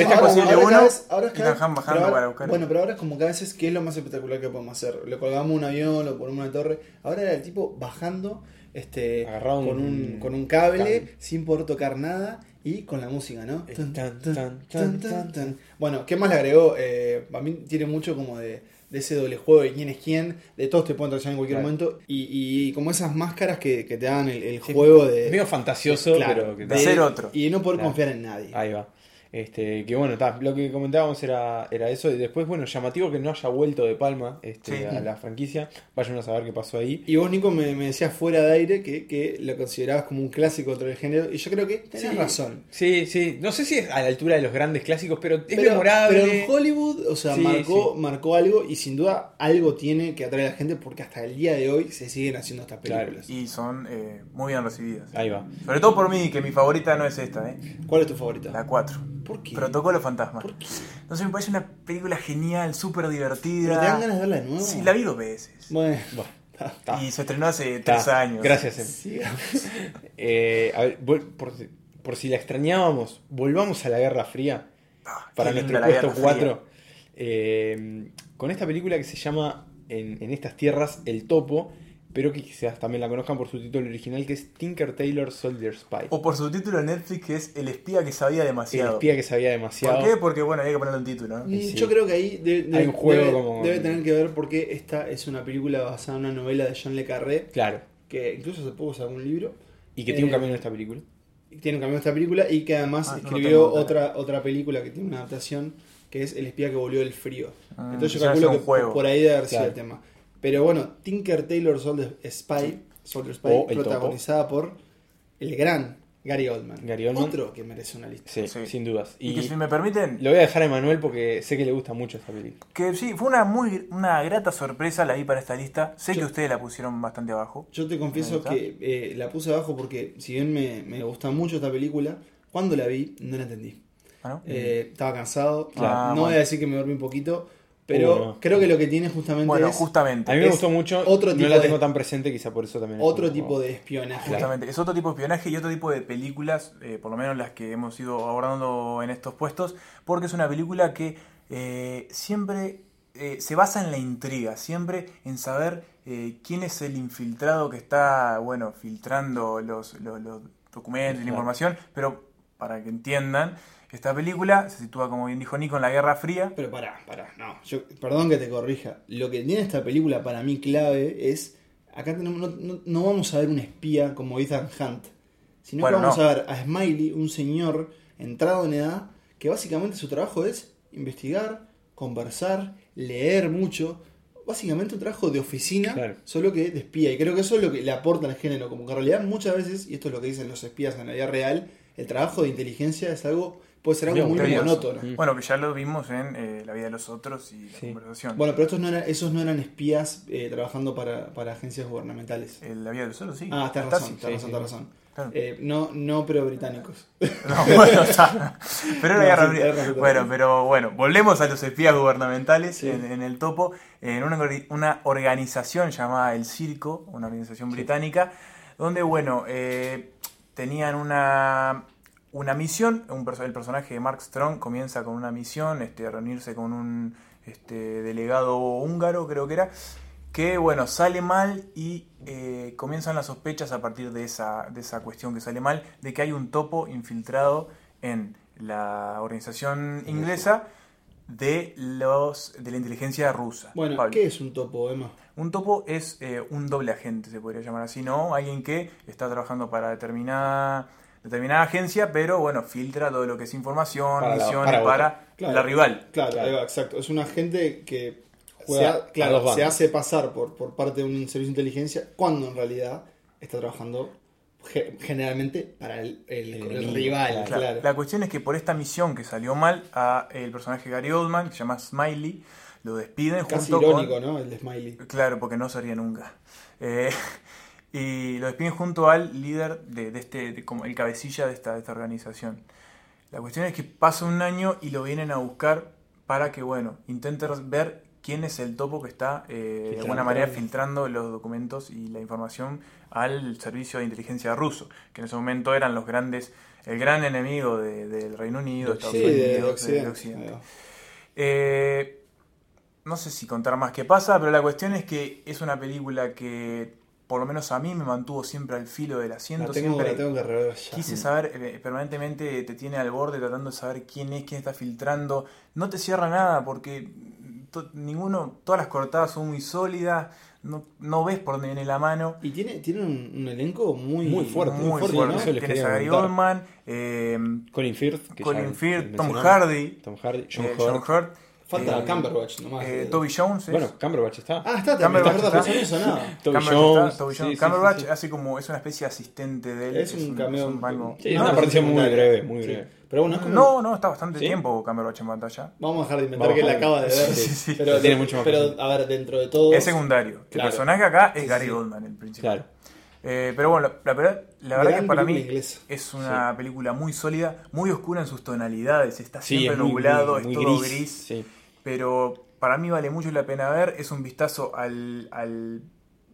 Bueno, pero ahora es como que a veces, ¿qué es lo más espectacular que podemos hacer? Le colgamos un avión, lo ponemos una torre. Ahora era el tipo bajando este, Agarrado con, un- un, con un cable, cable. sin poder tocar nada y con la música, ¿no? Tan, tan, tan, tan, tan, tan, tan, tan. Bueno, ¿qué más le agregó? Eh, a mí tiene mucho como de, de ese doble juego de quién es quién, de todos te pueden traicionar en cualquier Claro. momento y, y como esas máscaras que, que te dan el, el Sí, juego de... medio fantasioso, Claro, pero que de ser otro. Y de no poder Claro. confiar en nadie. Ahí va. Este, que bueno, ta, lo que comentábamos era, era eso. Y después, bueno, llamativo que no haya vuelto de Palma este, Sí. a la franquicia. Vayan a saber qué pasó ahí. Y vos, Nico, me, me decías fuera de aire que, que lo considerabas como un clásico dentro del género. Y yo creo que tenés Sí. razón. Sí, sí. No sé si es a la altura de los grandes clásicos, pero es Pero, memorable. pero en Hollywood, o sea, Sí, marcó, marcó algo y sin duda algo tiene que atraer a la gente porque hasta el día de hoy se siguen haciendo estas Claro. películas. Y son eh, muy bien recibidas. Ahí va. Sobre todo por mí, que mi favorita no es esta, ¿eh? ¿Cuál es tu favorita? La 4. ¿Por qué? Protocolo Fantasma. ¿Por qué? No sé, me parece una película genial, súper divertida. ¿Pero te dan ganas de verla de nuevo? Sí, la vi dos veces. Bueno, Bueno, ta, ta, Y se estrenó hace ta. tres años. Gracias, Em. sigamos. [laughs] Eh, a ver, por, si- por si la extrañábamos, volvamos a la Guerra Fría. Ah, para nuestro puesto Guerra 4. eh, con esta película que se llama en, en estas tierras El Topo, pero que quizás también la conozcan por su título original que es Tinker Tailor Soldier Spy. O por su título en Netflix que es El espía que sabía el demasiado. espía que sabía demasiado. ¿Por qué? Porque bueno, había que ponerle un título, ¿no? Y sí. Yo creo que ahí de- de- Hay un juego debe, como- debe tener que ver porque esta es una película basada en una novela de John Le Carré, Claro. que incluso hace poco sacó un libro. Y que tiene un Eh, camino en esta película. tiene un cambio esta película y que además Ah, escribió otra otra película que tiene una adaptación que es El espía que volvió del frío. Ah, Entonces yo calculo que un juego. por ahí debe haber sido Claro. el tema. Pero bueno, Tinker Taylor Soldier Spy, Soldier Spy O protagonizada por el gran Gary Oldman. Gary Oldman. Otro que merece una lista. Sí, Sí. sin dudas. Y, Y, que si me permiten, lo voy a dejar a Emanuel porque sé que le gusta mucho esta película. que sí, fue una muy una grata sorpresa la vi para esta lista. Sé Yo- que ustedes la pusieron bastante abajo. Yo te confieso que eh, la puse abajo porque si bien me, me gusta mucho esta película, cuando la vi no la entendí. ¿Ah, no? Eh, estaba cansado, Claro. no Ah, voy a bueno. decir que me dormí un poquito, pero no. creo que lo que tiene justamente Bueno, es justamente. A mí me gustó mucho, otro no tipo la de- tengo tan presente, quizá por eso también. es otro como- tipo de espionaje. Justamente, es otro tipo de espionaje y otro tipo de películas, eh, por lo menos las que hemos ido abordando en estos puestos, porque es una película que eh, siempre eh, se basa en la intriga, siempre en saber eh, quién es el infiltrado que está, bueno, filtrando los, los- los documentos y la Claro. información, pero para que entiendan, esta película se sitúa, como bien dijo Nico, en la Guerra Fría. Pero pará, pará, no, yo, perdón que te corrija. Lo que tiene esta película para mí clave es, acá tenemos, no, no- no vamos a ver un espía como Ethan Hunt, sino Bueno, que vamos no. a ver a Smiley, un señor entrado en edad, que básicamente su trabajo es investigar, conversar, leer mucho. Básicamente un trabajo de oficina, Claro. solo que de espía. Y creo que eso es lo que le aporta al género. Como que en realidad muchas veces, y esto es lo que dicen los espías en la vida real, el trabajo de inteligencia es algo, puede ser algo muy monótono. Mm. Bueno, que ya lo vimos en eh, La vida de los otros y la Sí. conversación. Bueno, pero estos no eran, esos no eran espías eh, trabajando para, para agencias gubernamentales. Eh, la vida de los otros, sí. Ah, tenés Está razón, sí, razón, sí. tenés razón. Claro. Eh, no, no, pero británicos. [laughs] No, bueno, está. [laughs] Pero No, Guerra tenés Bueno, pero bueno, volvemos a los espías gubernamentales Sí. en, en el topo. En una, una organización llamada El Circo, una organización británica, donde, bueno, eh, tenían una, una misión. Un el personaje de Mark Strong comienza con una misión, este, reunirse con un este, delegado húngaro, creo que era que bueno, sale mal y eh, comienzan las sospechas a partir de esa, de esa cuestión que sale mal, de que hay un topo infiltrado en la organización inglesa de los de la inteligencia rusa. Bueno, Pablo. ¿qué es un topo, Emma? Un topo es eh, un doble agente, se podría llamar así, ¿no? Alguien que está trabajando para determinada, determinada agencia, pero bueno, filtra todo lo que es información, Para la- misiones para para, otra. Claro. la rival. Claro, exacto. Es un agente que Juega se, claro, se hace pasar por, por parte de un servicio de inteligencia cuando en realidad está trabajando ge- generalmente para el, el- El el enemigo, rival. claro. Claro. La, la cuestión es que por esta misión que salió mal, a el personaje Gary Oldman, que se llama Smiley, lo despiden Casi junto irónico, con... ¿no? El de Smiley. Claro, porque no sería nunca. Eh, y lo despiden junto al líder de, de este, de como el cabecilla de esta, de esta organización. La cuestión es que pasa un año y lo vienen a buscar para que, bueno, intente ver quién es el topo que está eh, de alguna manera filtrando los documentos y la información al servicio de inteligencia ruso, que en ese momento eran los grandes, el gran enemigo de- del Reino Unido, De Estados Unidos, de- de Occidente. Eh, no sé si contar más qué pasa, pero la cuestión es que es una película que, por lo menos a mí, me mantuvo siempre al filo del La asiento. tengo, siempre la tengo que rever ya. quise saber, eh, permanentemente te tiene al borde tratando de saber quién es, quién está filtrando. No te cierra nada porque to- ninguno, todas las cortadas son muy sólidas, no, no ves por dónde viene la mano. Y tiene, tiene un, un elenco muy, Muy fuerte, Muy fuerte, fuerte. Oldman, eh, Colin Firth. que Colin ya Firth, Tom. Hardy, Tom Hardy, John eh, Hurt. John Hurt, Falta eh, Cumberbatch nomás. eh, Eh, Toby Jones. es- Bueno, Cumberbatch está. Ah, está también, Cumberbatch está verdad, está. pero eso no sonaba. Toby Cumberbatch Jones. está, Toby sí, Jones. sí, Cumberbatch sí, sí. hace como es una especie de asistente de él. Es un cameo- algo- Sí, No, una aparición muy breve, muy Sí. breve. Pero bueno, es como- No, no, está bastante ¿Sí? tiempo Cumberbatch en pantalla. Vamos a dejar de inventar Vamos que la acaba de ver. Sí, sí, sí. Pero, Tiene mucho más pero a ver, dentro de todo. Es secundario. El personaje acá es Sí, Gary sí. Oldman, el principal. Claro. Eh, pero bueno, la, verdad, la verdad que para mí es una película muy sólida, muy oscura en sus tonalidades, está Sí, siempre es muy, nublado, muy- muy es todo gris, gris, sí. Pero para mí vale mucho la pena ver, es un vistazo al, al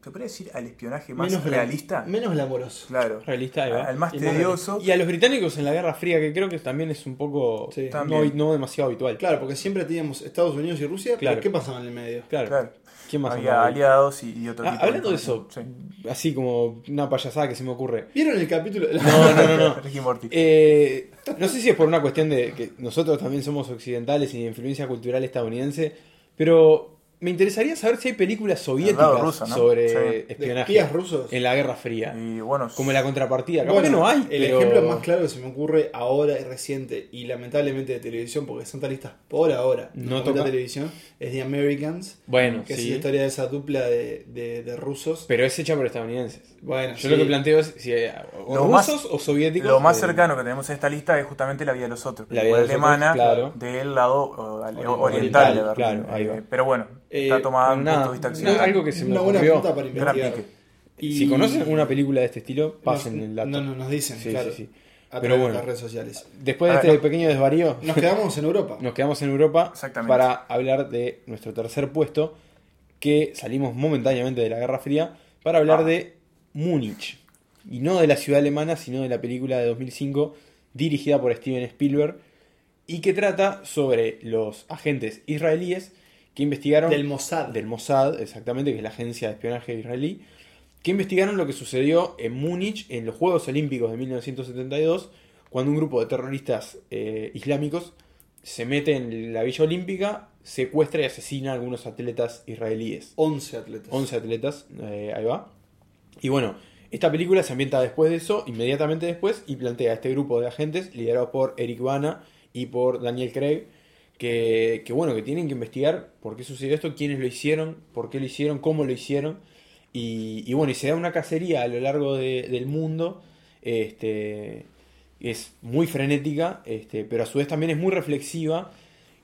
¿se podría decir al espionaje más Menos realista? Menos glamoroso. Claro. Realista, ahí va. Al más Y más tedioso. Y a los británicos en la Guerra Fría, que creo que también es un poco Sí. no, no demasiado habitual. Claro, porque siempre teníamos Estados Unidos y Rusia, Claro. pero ¿qué pasaba en el medio? Claro. Claro. ¿Quién más Había andaba ahí? aliados y, y otro Ah, tipo hablando de eso, información. así como una payasada que se me ocurre. ¿Vieron el capítulo? No, no, no, no. [laughs] Rick y Morty. Eh, no sé si es por una cuestión de que nosotros también somos occidentales y de influencia cultural estadounidense, pero me interesaría saber si hay películas soviéticas lado ruso, ¿no? sobre Sí. ¿De espionaje rusos? en la Guerra Fría. Y bueno, Como la contrapartida. Capaz Bueno, que no hay, el pero- ejemplo más claro que se me ocurre ahora y reciente y lamentablemente de televisión, porque Santa Listas por ahora No toca. televisión, es The Americans, Bueno, que es la historia de esa dupla de, de- de rusos. Pero es hecha por estadounidenses. Bueno, Yo sí. lo que planteo es si eh, o Lo más- rusos o soviéticos. Lo más eh, cercano que tenemos en esta lista es justamente La vida de los otros, La vida de los alemana otros, claro. del lado o, al- Oriental, oriental, de Berlín. claro, ahí va. Eh, Pero bueno, Eh, está tomada un nada, punto de vista no, occidental. algo que se me una buena ocurrió. punta para investigar. Y- Si conocen una película de este estilo, pasen nos, el dato. No, no, nos dicen, Sí, claro. sí, sí. A Pero bueno. de las redes sociales. Después de este no. pequeño desvarío, Nos [laughs] quedamos en Europa. nos quedamos en Europa para hablar de nuestro tercer puesto, que salimos momentáneamente de la Guerra Fría, para hablar Ah. de Múnich. Y no de la ciudad alemana, sino de la película de 2005, dirigida por Steven Spielberg, y que trata sobre los agentes israelíes que investigaron... Del Mossad. Del Mossad, exactamente, que es la agencia de espionaje israelí, que investigaron lo que sucedió en Múnich en los Juegos Olímpicos de 1972, cuando un grupo de terroristas eh, islámicos se mete en la Villa Olímpica, secuestra y asesina a algunos atletas israelíes. 11 atletas. 11 atletas, eh, ahí va. Y bueno, esta película se ambienta después de eso, inmediatamente después, y plantea a este grupo de agentes liderado por Eric Bana y por Daniel Craig, que, que bueno, que tienen que investigar por qué sucedió esto, quiénes lo hicieron, por qué lo hicieron, cómo lo hicieron. Y, y bueno, y se da una cacería a lo largo de- del mundo. Este, es muy frenética, este, pero a su vez también es muy reflexiva.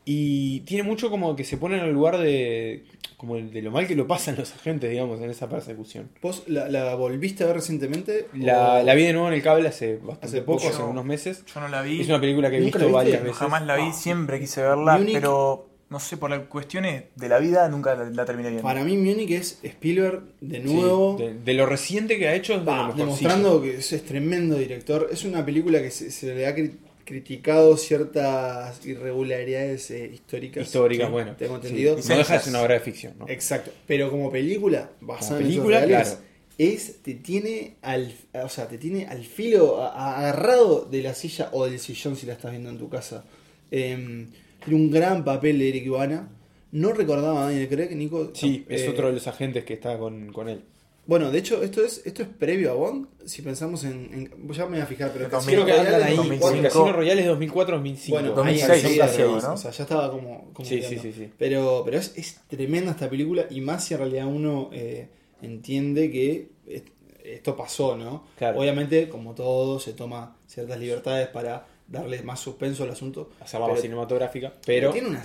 Y tiene mucho como que se pone en el lugar de, como de lo mal que lo pasan los agentes, digamos, en esa persecución. ¿Vos la, la volviste a ver recientemente? La, ¿O- la vi de nuevo en el cable hace bastante Hace poco, hace unos meses. Yo no la vi, Es una película que he ¿Nunca visto varias no, veces. jamás la vi, Ah. siempre quise verla, Munich- pero no sé, por las cuestiones de la vida nunca la, la terminé viendo. Para mí Munich es Spielberg de Sí, nuevo. de, de lo reciente que ha hecho es de Va, lo mejorcito. demostrando que es, es tremendo director. Es una película que se, se le ha criticado ciertas irregularidades eh, históricas. Histórica, Sí, bueno. Tengo sí. entendido. No deja de ser una obra de ficción, ¿no? Exacto. Pero como película, basada Como en película, reales, claro. es, te tiene al, o sea, te tiene al filo, a- a- agarrado de la silla o del sillón si la estás viendo en tu casa. Em, tiene un gran papel de Eric Ivana. No recordaba a Daniel Craig, Nico. Sí, es eh, otro de los agentes que está con, con él. Bueno, de hecho, esto es, esto es previo a Bond. Si pensamos en. en- ya me voy a fijar, pero Casino Creo que andan ahí. es Sí, 2005. Casino Royale es 2004-2005. Bueno, ahí 2006, enseguida, casi ahí. ¿no? O sea, ya estaba como. como Sí, sí, sí, sí. Pero, pero es, es tremenda esta película y más si en realidad uno eh, entiende que est- esto pasó, ¿no? Claro. Obviamente, como todo, se toma ciertas libertades para darle más suspenso al asunto. Hacerla Pero- más cinematográfica. Pero tiene una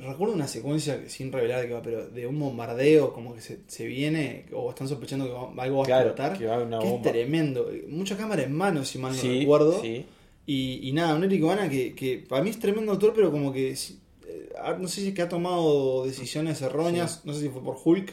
recuerdo una secuencia que- sin revelar de qué va, pero de un bombardeo como que se, se viene o están sospechando que va- algo va a explotar. que va a haber una que bomba. es tremendo. Mucha cámara en mano, si mal no sí, recuerdo. sí. Y, y nada, un Eric Bana que, que para mí es tremendo autor, pero como que eh, no sé si es que ha tomado decisiones erróneas, no sé si fue por Hulk,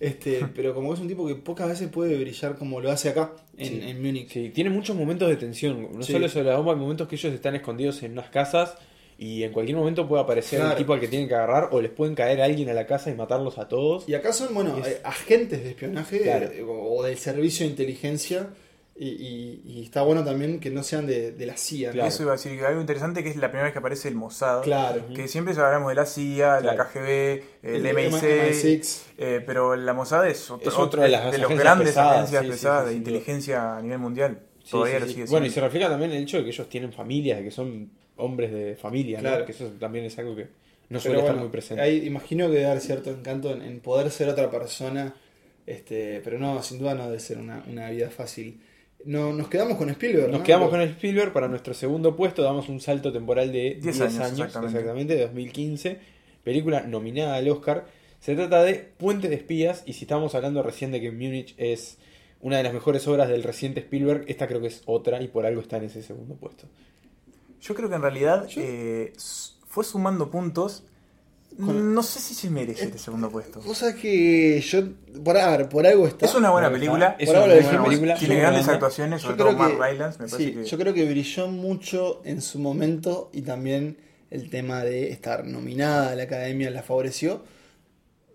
este, [laughs] pero como es un tipo que pocas veces puede brillar como lo hace acá en, Sí. en Múnich. Sí, tiene muchos momentos de tensión. No Sí. solo sobre la bomba, hay momentos que ellos están escondidos en unas casas y en cualquier momento puede aparecer Claro. el tipo al que tienen que agarrar o les pueden caer a alguien a la casa y matarlos a todos. Y acá son, bueno, Es- eh, agentes de espionaje Claro. eh, o del servicio de inteligencia. Y, y- y está bueno también que no sean de, de la CIA. ¿no? Claro. Eso iba a decir, que algo interesante que es la primera vez que aparece el Mossad. Claro. Que siempre hablamos de la CIA, la. KGB, el, El MI6, MI6. eh, pero la Mossad es otro, Es otro de las los agencias grandes pesadas, agencias sí, pesadas sí, de inteligencia a nivel mundial. Todavía lo sigue Bueno, y se refleja también el hecho de que ellos tienen familias, de que son hombres de familia, ¿no? Claro. Que eso también es algo que no suele estar muy presente. imagino que debe haber cierto encanto en, en poder ser otra persona. Este, pero no, sin duda no debe ser una, una vida fácil. No, nos quedamos con Spielberg. Nos ¿no? quedamos con el Spielberg para nuestro segundo puesto, damos un salto temporal de 10 10 años, años, exactamente. exactamente. de 2015, película nominada al Oscar. Se trata de Puente de Espías y si estábamos hablando recién de que Múnich es una de las mejores obras del reciente Spielberg, esta creo que es otra y por algo está en ese segundo puesto. Yo creo que en realidad eh, fue sumando puntos. Con- No sé si se merece este segundo puesto. O sea que yo. Por, a ver, por algo está. Es una buena película. Es Por una buena película. Tiene grandes grande. actuaciones, Yo sobre creo todo Mark que- Rylance. Me parece Sí, que yo creo que brilló mucho en su momento y también el tema de estar nominada a la academia la favoreció.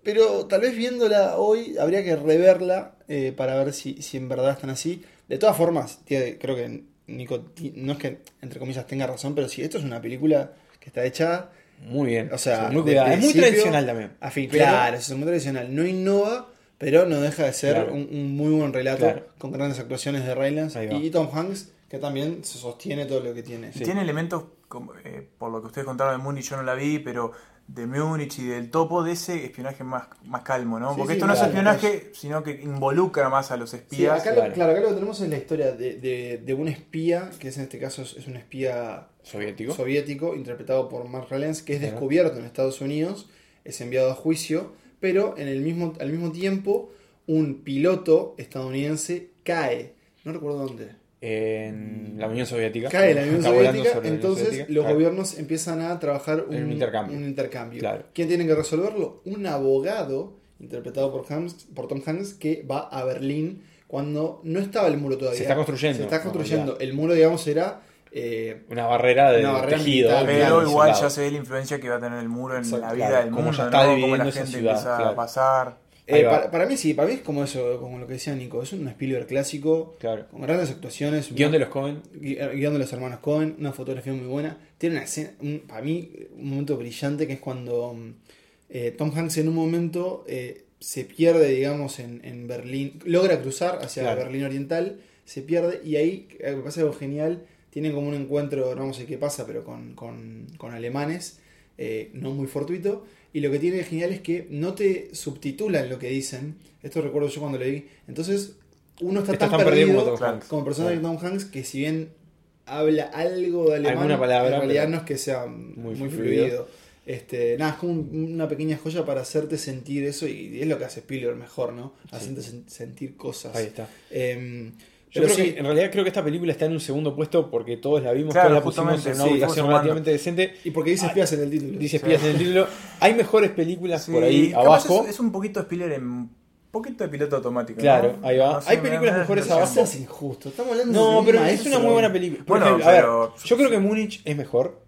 Pero tal vez viéndola hoy habría que reverla eh, para ver si, si en verdad están así. De todas formas, creo que Nico no es que entre comillas tenga razón, pero si esto es una película que está hecha Muy bien. O sea, muy de cuidada. Es muy tradicional también. a fin. Pero- Claro, es muy tradicional. No innova, pero no deja de ser Claro. un, un muy buen relato Claro. con grandes actuaciones de Rylance y Tom Hanks, que también se sostiene todo lo que tiene. Sí. Tiene elementos, como, eh, por lo que ustedes contaron de Múnich, yo no la vi, pero de Múnich y del topo, de ese espionaje más, más calmo, ¿no? Sí, Porque sí, esto no es claro, espionaje, sino que involucra más a los Sí, espías. acá, claro. Lo, claro, acá lo que tenemos es la historia de, de- de un espía, que es en este caso es un espía Soviético. soviético, interpretado por Mark Rylance, que es Claro. descubierto en Estados Unidos, es enviado a juicio, pero en el mismo, al mismo tiempo un piloto estadounidense cae. No recuerdo dónde. En la Unión Soviética. Cae la Unión Soviética, Unión entonces Soviética. los Claro. gobiernos empiezan a trabajar un, un intercambio. un intercambio. Claro. ¿Quién tiene que resolverlo? Un abogado, interpretado por, por Tom Hanks, que va a Berlín cuando no estaba el muro todavía. Se está construyendo, Se está en construyendo. El muro, digamos, era... eh, Una barrera de Una barrera tejido. militar, Pero igual ya se ve la influencia que va a tener el muro en Exacto, la vida claro, del cómo mundo, ya ¿no? está Cómo la gente ciudad, empieza claro. a pasar. Eh, para, para mí sí, para mí es como eso, como lo que decía Nico, es un Spielberg clásico, Claro. con grandes actuaciones. Guión de los Cohen. Gui- Guión de los hermanos Cohen, una fotografía muy buena. Tiene una escena, un- para mí, un momento brillante que es cuando mm, eh, Tom Hanks en un momento eh, se pierde, digamos, en, en Berlín, logra cruzar hacia Claro. Berlín Oriental, se pierde y ahí eh, me pasa algo genial. Tienen como un encuentro, no sé qué pasa, pero con, con- con alemanes, eh, no muy fortuito. Y lo que tiene de genial es que no te subtitulan lo que dicen. Esto recuerdo yo cuando leí. Entonces, uno está tan perdido perdido como Tom como personaje de Tom Hanks que si bien habla algo de alemán, palabra, en realidad no es que sea muy, muy fluido. fluido. Este, nada, es como un- una pequeña joya para hacerte sentir eso y es lo que hace Spielberg mejor, ¿no? Hacerte sen- sentir cosas. Ahí está. Em, Yo pero creo sí, que en realidad creo que esta película está en un segundo puesto porque todos la vimos, Claro, todos la pusimos en una sí, ubicación relativamente decente. y porque dice espías en el título. Dice espías en el título. Hay mejores películas Sí, por ahí abajo. Es, es un poquito Spiller en un poquito de piloto automático. Claro, ¿no? ahí va. No sé, Hay películas me- mejores me- abajo. Eso es injusto. Estamos hablando de No, pero es una muy buena película. Por Bueno, ejemplo, a ver, yo creo que Múnich es mejor,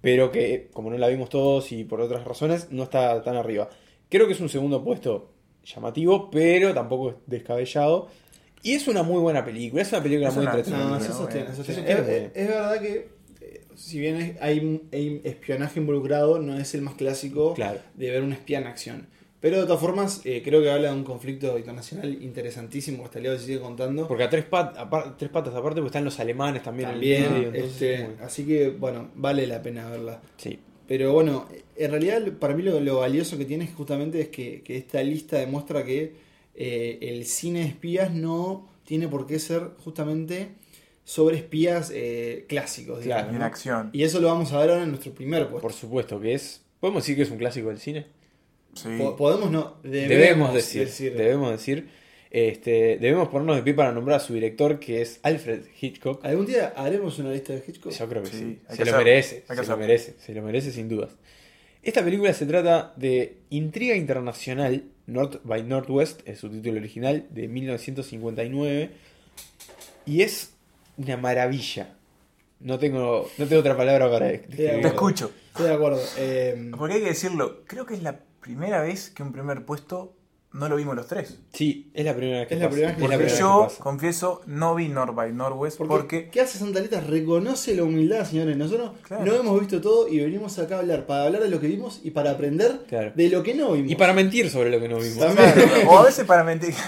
pero que como no la vimos todos y por otras razones, no está tan arriba. Creo que es un segundo puesto llamativo, pero tampoco es descabellado. Y es una muy buena película, es una película Es muy una- entretenida. No, eso sostiene, eso sostiene. Es, tiene- es- es verdad que, eh, si bien hay, hay espionaje involucrado, no es el más clásico Claro. de ver un espía en acción. Pero de todas formas, eh, creo que habla de un conflicto internacional interesantísimo que hasta el día de hoy se sigue contando. Porque a tres, pat- apar- tres patas aparte, porque están los alemanes también. en el medio, este, muy- así que, bueno, vale la pena verla. Sí, Pero bueno, en realidad para mí lo, lo valioso que tiene es justamente es que, que esta lista demuestra que eh, el cine de espías no tiene por qué ser justamente sobre espías eh, clásicos. Claro, digamos, En ¿no? acción. Y eso lo vamos a ver ahora en nuestro primer puesto. por supuesto que es. ¿Podemos decir que es un clásico del cine? Sí. Po- Podemos no, debemos, Debemos, decir, Debemos decir. Este, debemos ponernos de pie para nombrar a su director, que es Alfred Hitchcock. ¿Algún día haremos una lista de Hitchcock? Yo creo que Sí, Se que lo merece. Se lo merece. Se lo merece sin dudas. Esta película se trata de Intriga Internacional, North by Northwest, es su título original, de 1959. Y es una maravilla. No tengo, no tengo otra palabra para describirlo. Te escucho. Estoy de acuerdo. Eh, Porque hay que decirlo, creo que es la primera vez que un primer puesto no lo vimos los tres. Sí, es la primera vez que Es la pasa. primera vez que Es la pasa. primera Yo, vez que pasa. confieso, no vi North by Northwest porque, porque... ¿Qué hace Santa Rita? Reconoce la humildad, señores. Nosotros Claro. no hemos visto todo y venimos acá a hablar para hablar de lo que vimos y para aprender Claro. de lo que no vimos. Y para mentir sobre lo que no vimos. También. [laughs] O a veces para mentir. [laughs]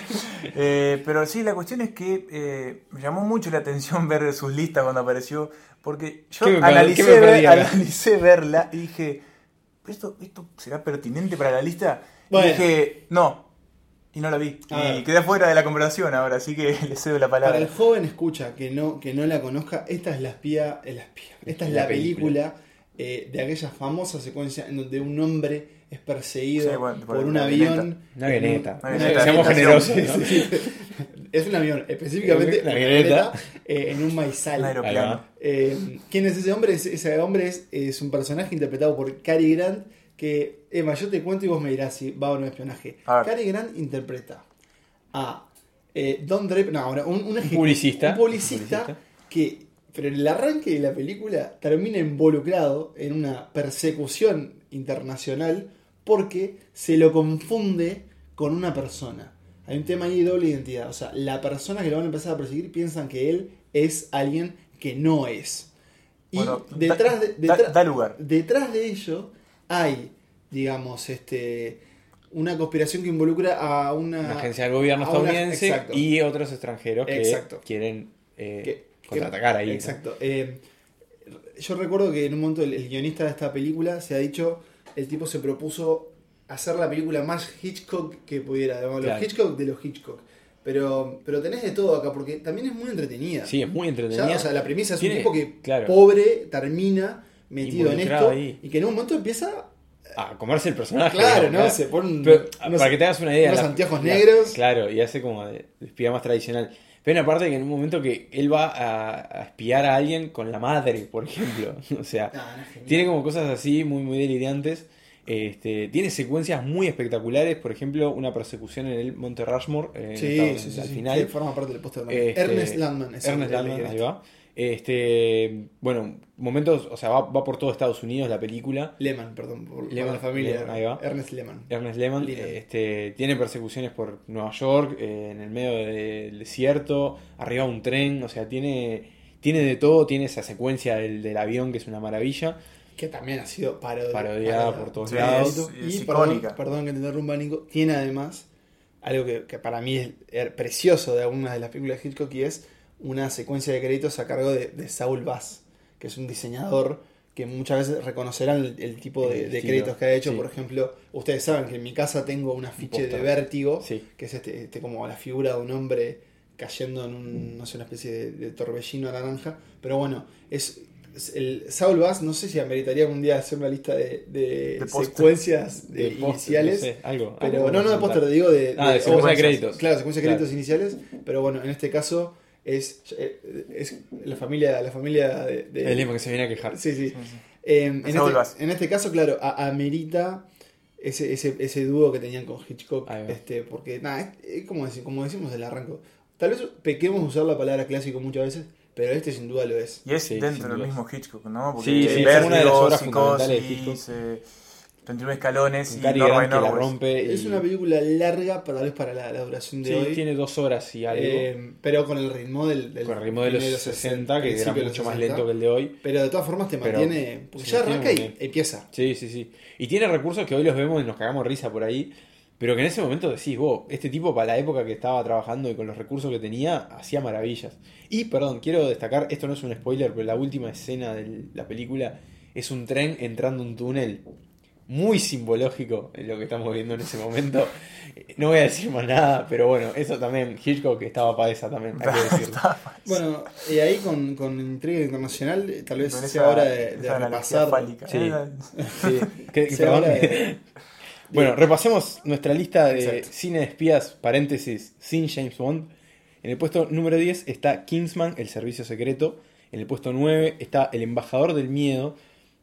Eh, pero sí, la cuestión es que eh, me llamó mucho la atención [laughs] ver sus listas cuando apareció, porque yo ¿Qué me per- analicé, qué me ver- perdí acá? analicé verla y dije, ¿esto, ¿esto será pertinente para la lista? Bueno. Y dije, no. Y no la vi. A y ver. quedé fuera de la conversación ahora, así que [laughs] le cedo la Para palabra. el joven escucha que no, que no la conozca, esta es la espía, eh, la espía. Esta es La la, película, película. eh, de aquella famosa secuencia en donde un hombre es perseguido Sí, bueno, por, por un avión. Una avioneta. Una Una avioneta. Seamos generosos. ¿no? Sí, sí. [laughs] Es un avión, específicamente Una una avioneta. eh, en un maizal. Un aeroplano. Eh, ¿Quién es ese hombre? Ese- Ese hombre es, es un personaje interpretado por Cary Grant que, Emma, yo te cuento y vos me dirás si va o no espionaje. Cary Grant interpreta a eh, Don Draper, no, ahora, un, un un publicista Un publicista. que, pero en el arranque de la película termina involucrado en una persecución internacional porque se lo confunde con una persona. Hay un tema ahí de doble identidad. O sea, la persona que lo van a empezar a perseguir piensan que él es alguien que no es. Y Bueno, detrás, de, da- detrás- da lugar. detrás de ello hay, digamos, este una conspiración que involucra a una, Una agencia del gobierno una- estadounidense y otros extranjeros que Exacto. quieren eh, que- que- contraatacar ahí. ¿no? Exacto. Eh, yo recuerdo que en un momento el, el guionista de esta película se ha dicho, el tipo se propuso hacer la película más Hitchcock que pudiera, digamos, Claro. los Hitchcock de los Hitchcock. Pero, pero tenés de todo acá, porque también es muy entretenida. Sí, es muy Ya, entretenida. o sea, la premisa es Tiene- un tipo que claro. pobre termina metido en esto ahí. y que en un momento empieza a comerse el personaje. Claro, ¿no? Se pone un- Pero, unos- para que te hagas una idea. unos la- anteojos la- negros. Claro, y hace como de, de espía más tradicional. Pero aparte que en un momento que él va a, a espiar a alguien con la madre, por ejemplo. [laughs] O sea, Ah, no, tiene como cosas así muy, muy delirantes. Este, tiene secuencias muy espectaculares, por ejemplo, una persecución en el Monte Rushmore, eh, Sí, sí, sí, al sí, final. forma parte del póster. Este, Ernest Landman. Ernest Landman, ahí guionista. va. Este, bueno, momentos, o sea, va, va por todo Estados Unidos la película. Lehman, perdón, por, por Lehman, la familia. Lehman, ahí va. Ernest Lehman. Ernest Lehman Lehman. eh, este, tiene persecuciones por Nueva York, eh, en el medio del desierto, arriba un tren, o sea, tiene, tiene de todo, tiene esa secuencia del, del avión que es una maravilla. Que también ha sido parodi- Parodiada por todos Sí, lados. es- Y es perdón, perdón que te interrumpa, Nico. Tiene además algo que, que para mí es er- precioso de algunas de las películas de Hitchcock y es una secuencia de créditos a cargo de, de Saul Bass, que es un diseñador que muchas veces reconocerán el, el tipo de, El de estilo, créditos que ha hecho. sí. Por ejemplo, ustedes saben que en mi casa tengo un afiche de vértigo, Sí. que es este, este como la figura de un hombre cayendo en un, no sé, una especie de, de torbellino naranja. Pero bueno, es, es el Saul Bass, no sé si ameritaría algún día hacer una lista de, secuencias de iniciales. no sé, algo, Pero algo no, no de póster, digo de, Ah, de de- secuencia o- de créditos. Claro, secuencia de Claro. créditos iniciales. Pero bueno, en este caso es, eh, es la familia, la familia de, de- El mismo que se viene a quejar. Sí, sí. Sí, sí. Eh, en, Saul este, en este caso, claro, a- amerita ese, ese, ese dúo que tenían con Hitchcock. Este, porque, nada, es, es como, deci- como decimos del arranco. Tal vez pequemos usar la palabra clásico muchas veces, pero este sin duda lo es. Y es Sí, dentro del mismo Hitchcock, ¿no? Porque Sí, sí, Vértigo, es una de las obras fundamentales de Hitchcock. eh, 39 escalones y Cary Norma Grant que la rompe. y- Es una película larga, tal vez para la, la duración de Sí, hoy. tiene dos horas y algo. eh, pero con el ritmo del, del con el ritmo de los final 60, que era de mucho más 60. lento que el de hoy. Pero de todas formas te Pero mantiene. Porque ya arranca y empieza. Sí, sí, sí. Y tiene recursos que hoy los vemos y nos cagamos risa por ahí. Pero que en ese momento decís, vos, este tipo para la época que estaba trabajando y con los recursos que tenía, hacía maravillas. Y, perdón, quiero destacar, esto no es un spoiler, pero la última escena de la película es un tren entrando a un túnel. Muy simbológico en lo que estamos viendo en ese momento. Eh, No voy a decir más nada, pero bueno, eso también, Hitchcock estaba para esa también, hay que [laughs] decirlo. Bueno, y ahí con, con Intriga Internacional, eh, tal vez sea hora de, de repasar. Sí. Sí, [laughs] que- sea perdón. hora de- [laughs] Bueno, repasemos nuestra lista de Exacto. cine de espías, paréntesis, sin James Bond. En el puesto número 10 está Kingsman, el servicio secreto. En el puesto 9 está El embajador del miedo.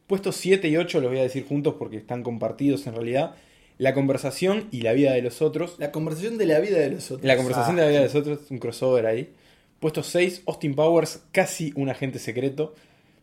Puestos 7 y 8 los voy a decir juntos porque están compartidos en realidad. La conversación y la vida de los otros. La conversación de la vida de los otros. La conversación de la vida de los otros, un crossover ahí. Puesto 6, Austin Powers, casi un agente secreto.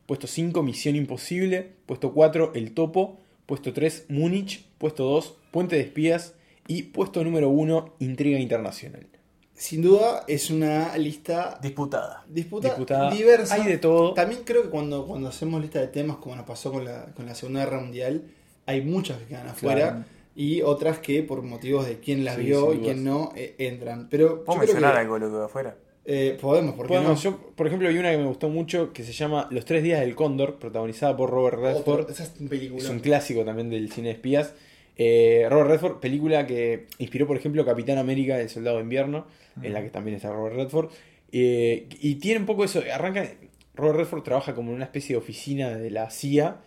Puesto 5, Misión Imposible. Puesto 4, El Topo. Puesto 3, Múnich. Puesto 2, Puente de Espías. Y puesto número 1, Intriga Internacional. Sin duda es una lista Disputada. disputa, Disputada. diversa. Hay de todo. También creo que cuando, cuando hacemos lista de temas, como nos pasó con la, con la Segunda Guerra Mundial, hay muchas que quedan afuera Claro. y otras que por motivos de quién las Sí, vio y quién no eh, entran. Pero ¿Puedo mencionar que, algo de lo que va afuera? eh, podemos, porque Podemos, no. yo, por ejemplo, hay una que me gustó mucho que se llama Los Tres Días del Cóndor, protagonizada por Robert Redford. Otro- esa es un película. Es un clásico también del cine de espías. Eh, Robert Redford, película que inspiró, por ejemplo, Capitán América, El Soldado de Invierno, en la que también está Robert Redford. Eh, y tiene un poco eso, arranca, Robert Redford trabaja como en una especie de oficina de la CIA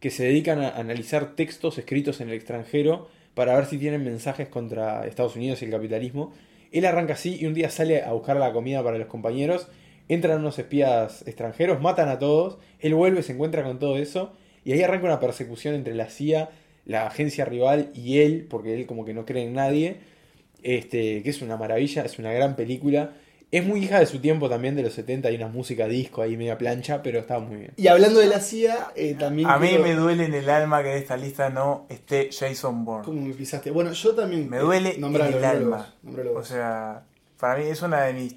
que se dedican a analizar textos escritos en el extranjero para ver si tienen mensajes contra Estados Unidos y el capitalismo. Él arranca así y un día sale a buscar la comida para los compañeros, entran unos espías extranjeros, matan a todos, él vuelve, se encuentra con todo eso y ahí arranca una persecución entre la CIA, la agencia rival y él, porque él como que no cree en nadie, este, que es una maravilla, es una gran película. Es muy hija de su tiempo también, de los 70, hay una música disco ahí media plancha, pero está muy bien. Y hablando de la CIA, eh, también. A mí me duele en el alma que en esta lista no esté Jason Bourne. ¿Cómo me pisaste? Bueno, yo también. Me eh, duele nombralo, en el nombralo alma. nombralo O sea, para mí es una de mis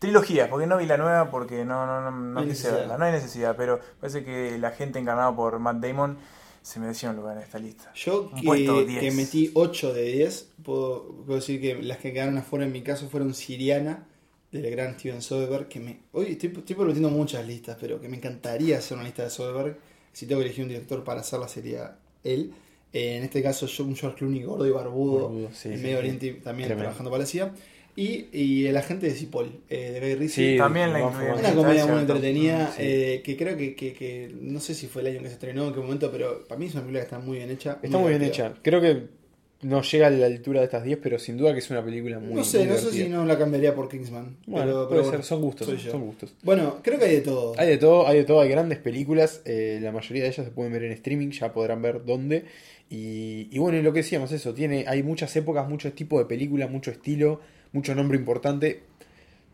trilogías, porque no vi la nueva porque no, no, no, no No hay quise necesidad. verla, no hay necesidad, pero parece que la gente encarnada por Matt Damon se mereció un lugar en esta lista. Yo Un que, 10. que metí 8 de 10, puedo, puedo decir que las que quedaron afuera en mi caso fueron Siriana, del gran Steven Soderbergh, que me... Hoy estoy, estoy prometiendo muchas listas, pero que me encantaría hacer una lista de Soderbergh. Si tengo que elegir un director para hacerla sería él. Eh, en este caso yo un George Clooney gordo y barbudo, Barbudo, sí, en sí, Medio sí. Oriente también Tremendo. trabajando para la CIA. Y, y el agente de Cipoll, eh, de Guy Ritchie. Sí, También la incluí. Una comedia muy entretenida, Sí. eh, que creo que, que, que no sé si fue el año que se estrenó, en qué momento, pero para mí es una película que está muy bien hecha. Está muy bien hecha. Creo que no llega a la altura de estas 10, pero sin duda que es una película muy no sé, muy no sé si no la cambiaría por Kingsman. Bueno, pero, puede pero ser, son gustos, son gustos. Bueno, creo que hay de todo. Hay de todo, hay de todo, hay grandes películas, eh, la mayoría de ellas se pueden ver en streaming, ya podrán ver dónde. Y, y bueno, y lo que decíamos, eso, tiene, hay muchas épocas, muchos tipos de películas, mucho estilo, mucho nombre importante.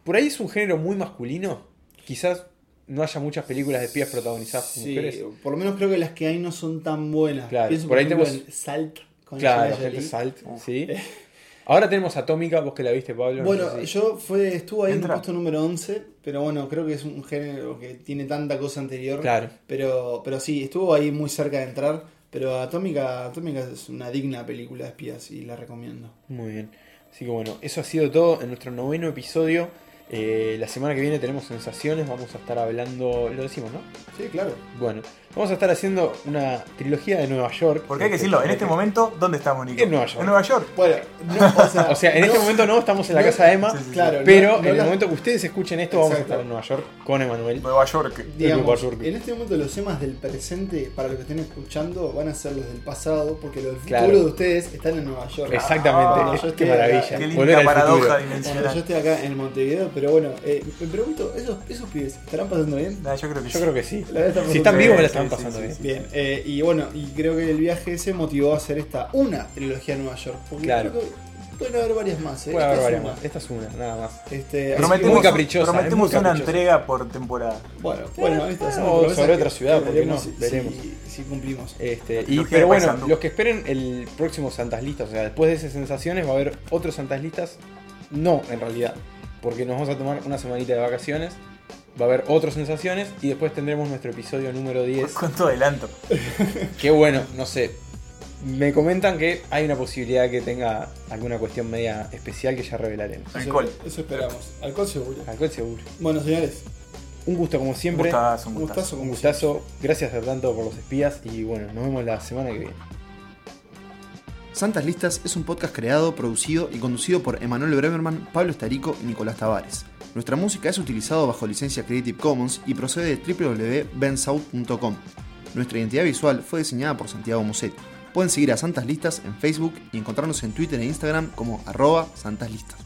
Por ahí es un género muy masculino, quizás no haya muchas películas de espías protagonizadas por Sí, mujeres. por lo menos creo que las que hay no son tan buenas. Claro, Pienso, por ahí ejemplo, tenemos- en Salt con Claro, gente Jolie. Salt, sí. [laughs] Ahora tenemos Atómica, vos que la viste, Pablo. no Bueno, sé si- yo fue, estuvo ahí en el Entra. puesto número 11, pero bueno, creo que es un género que tiene tanta cosa anterior. Claro. Pero, pero sí, estuvo ahí muy cerca de entrar. Pero Atómica, Atómica es una digna película de espías y la recomiendo. Muy bien. Así que bueno, eso ha sido todo en nuestro noveno episodio. Eh, la semana que viene tenemos sensaciones, vamos a estar hablando, lo decimos, ¿no? Sí, claro. Bueno, vamos a estar haciendo una trilogía de Nueva York. Porque hay que decirlo, en este momento, ¿dónde estamos, Nico? En Nueva York. En Nueva York. Bueno, no, o sea, [laughs] O sea, en no- este momento no, estamos en la no- casa de Emma, sí, sí, sí. Claro, pero no- no en el momento que ustedes escuchen esto vamos a estar en Nueva York con Emanuel. Nueva York. digamos, Nueva York. en este momento los temas del presente, para los que estén escuchando, van a ser los del pasado, porque los del futuro Claro. de ustedes están en Nueva York. Exactamente, Ah, yo qué maravilla. acá. Qué Volver linda paradoja. Cuando yo dimensional. estoy acá en Montevideo, pero bueno, eh, me pregunto, ¿esos, ¿esos pibes estarán pasando bien? Nah, yo creo que Yo sí. creo que sí. Si están vivos me la sí, están pasando sí, bien. sí. Bien, eh, y bueno, y creo que el viaje ese motivó a hacer esta una trilogía a Nueva York. Porque Claro. creo que Pueden haber varias más, ¿eh? Puede haber varias más. Esta es una, nada más. Este, Prometemos, muy caprichosa, prometemos muy una caprichosa. entrega por temporada. bueno, bueno, esta es una o promesa sobre otra ciudad, que ¿por qué no? veremos si- Veremos. Si, si cumplimos. Este, y, pero de bueno, los que esperen el próximo Santas Listas, o sea, después de esas sensaciones va a haber otros Santas Listas. No, en realidad, porque nos vamos a tomar una semanita de vacaciones. Va a haber otras sensaciones y después tendremos nuestro episodio número 10. Con todo adelanto. [laughs] Que bueno, no sé. Me comentan que hay una posibilidad que tenga alguna cuestión media especial que ya revelaremos. Alcohol. Eso, esperamos. Alcohol seguro. Alcohol seguro. Bueno, señores, Un gusto como siempre. Gustazo, un un gustazo. Un gustazo. Gracias a tanto por los espías y bueno, nos vemos la semana que viene. Santas Listas es un podcast creado, producido y conducido por Emanuel Bremerman, Pablo Estarico y Nicolás Tavares. Nuestra música es utilizada bajo licencia Creative Commons y procede de www.bensouth.com. Nuestra identidad visual fue diseñada por Santiago Musetti. Pueden seguir a Santas Listas en Facebook y encontrarnos en Twitter e Instagram como arroba Santas Listas.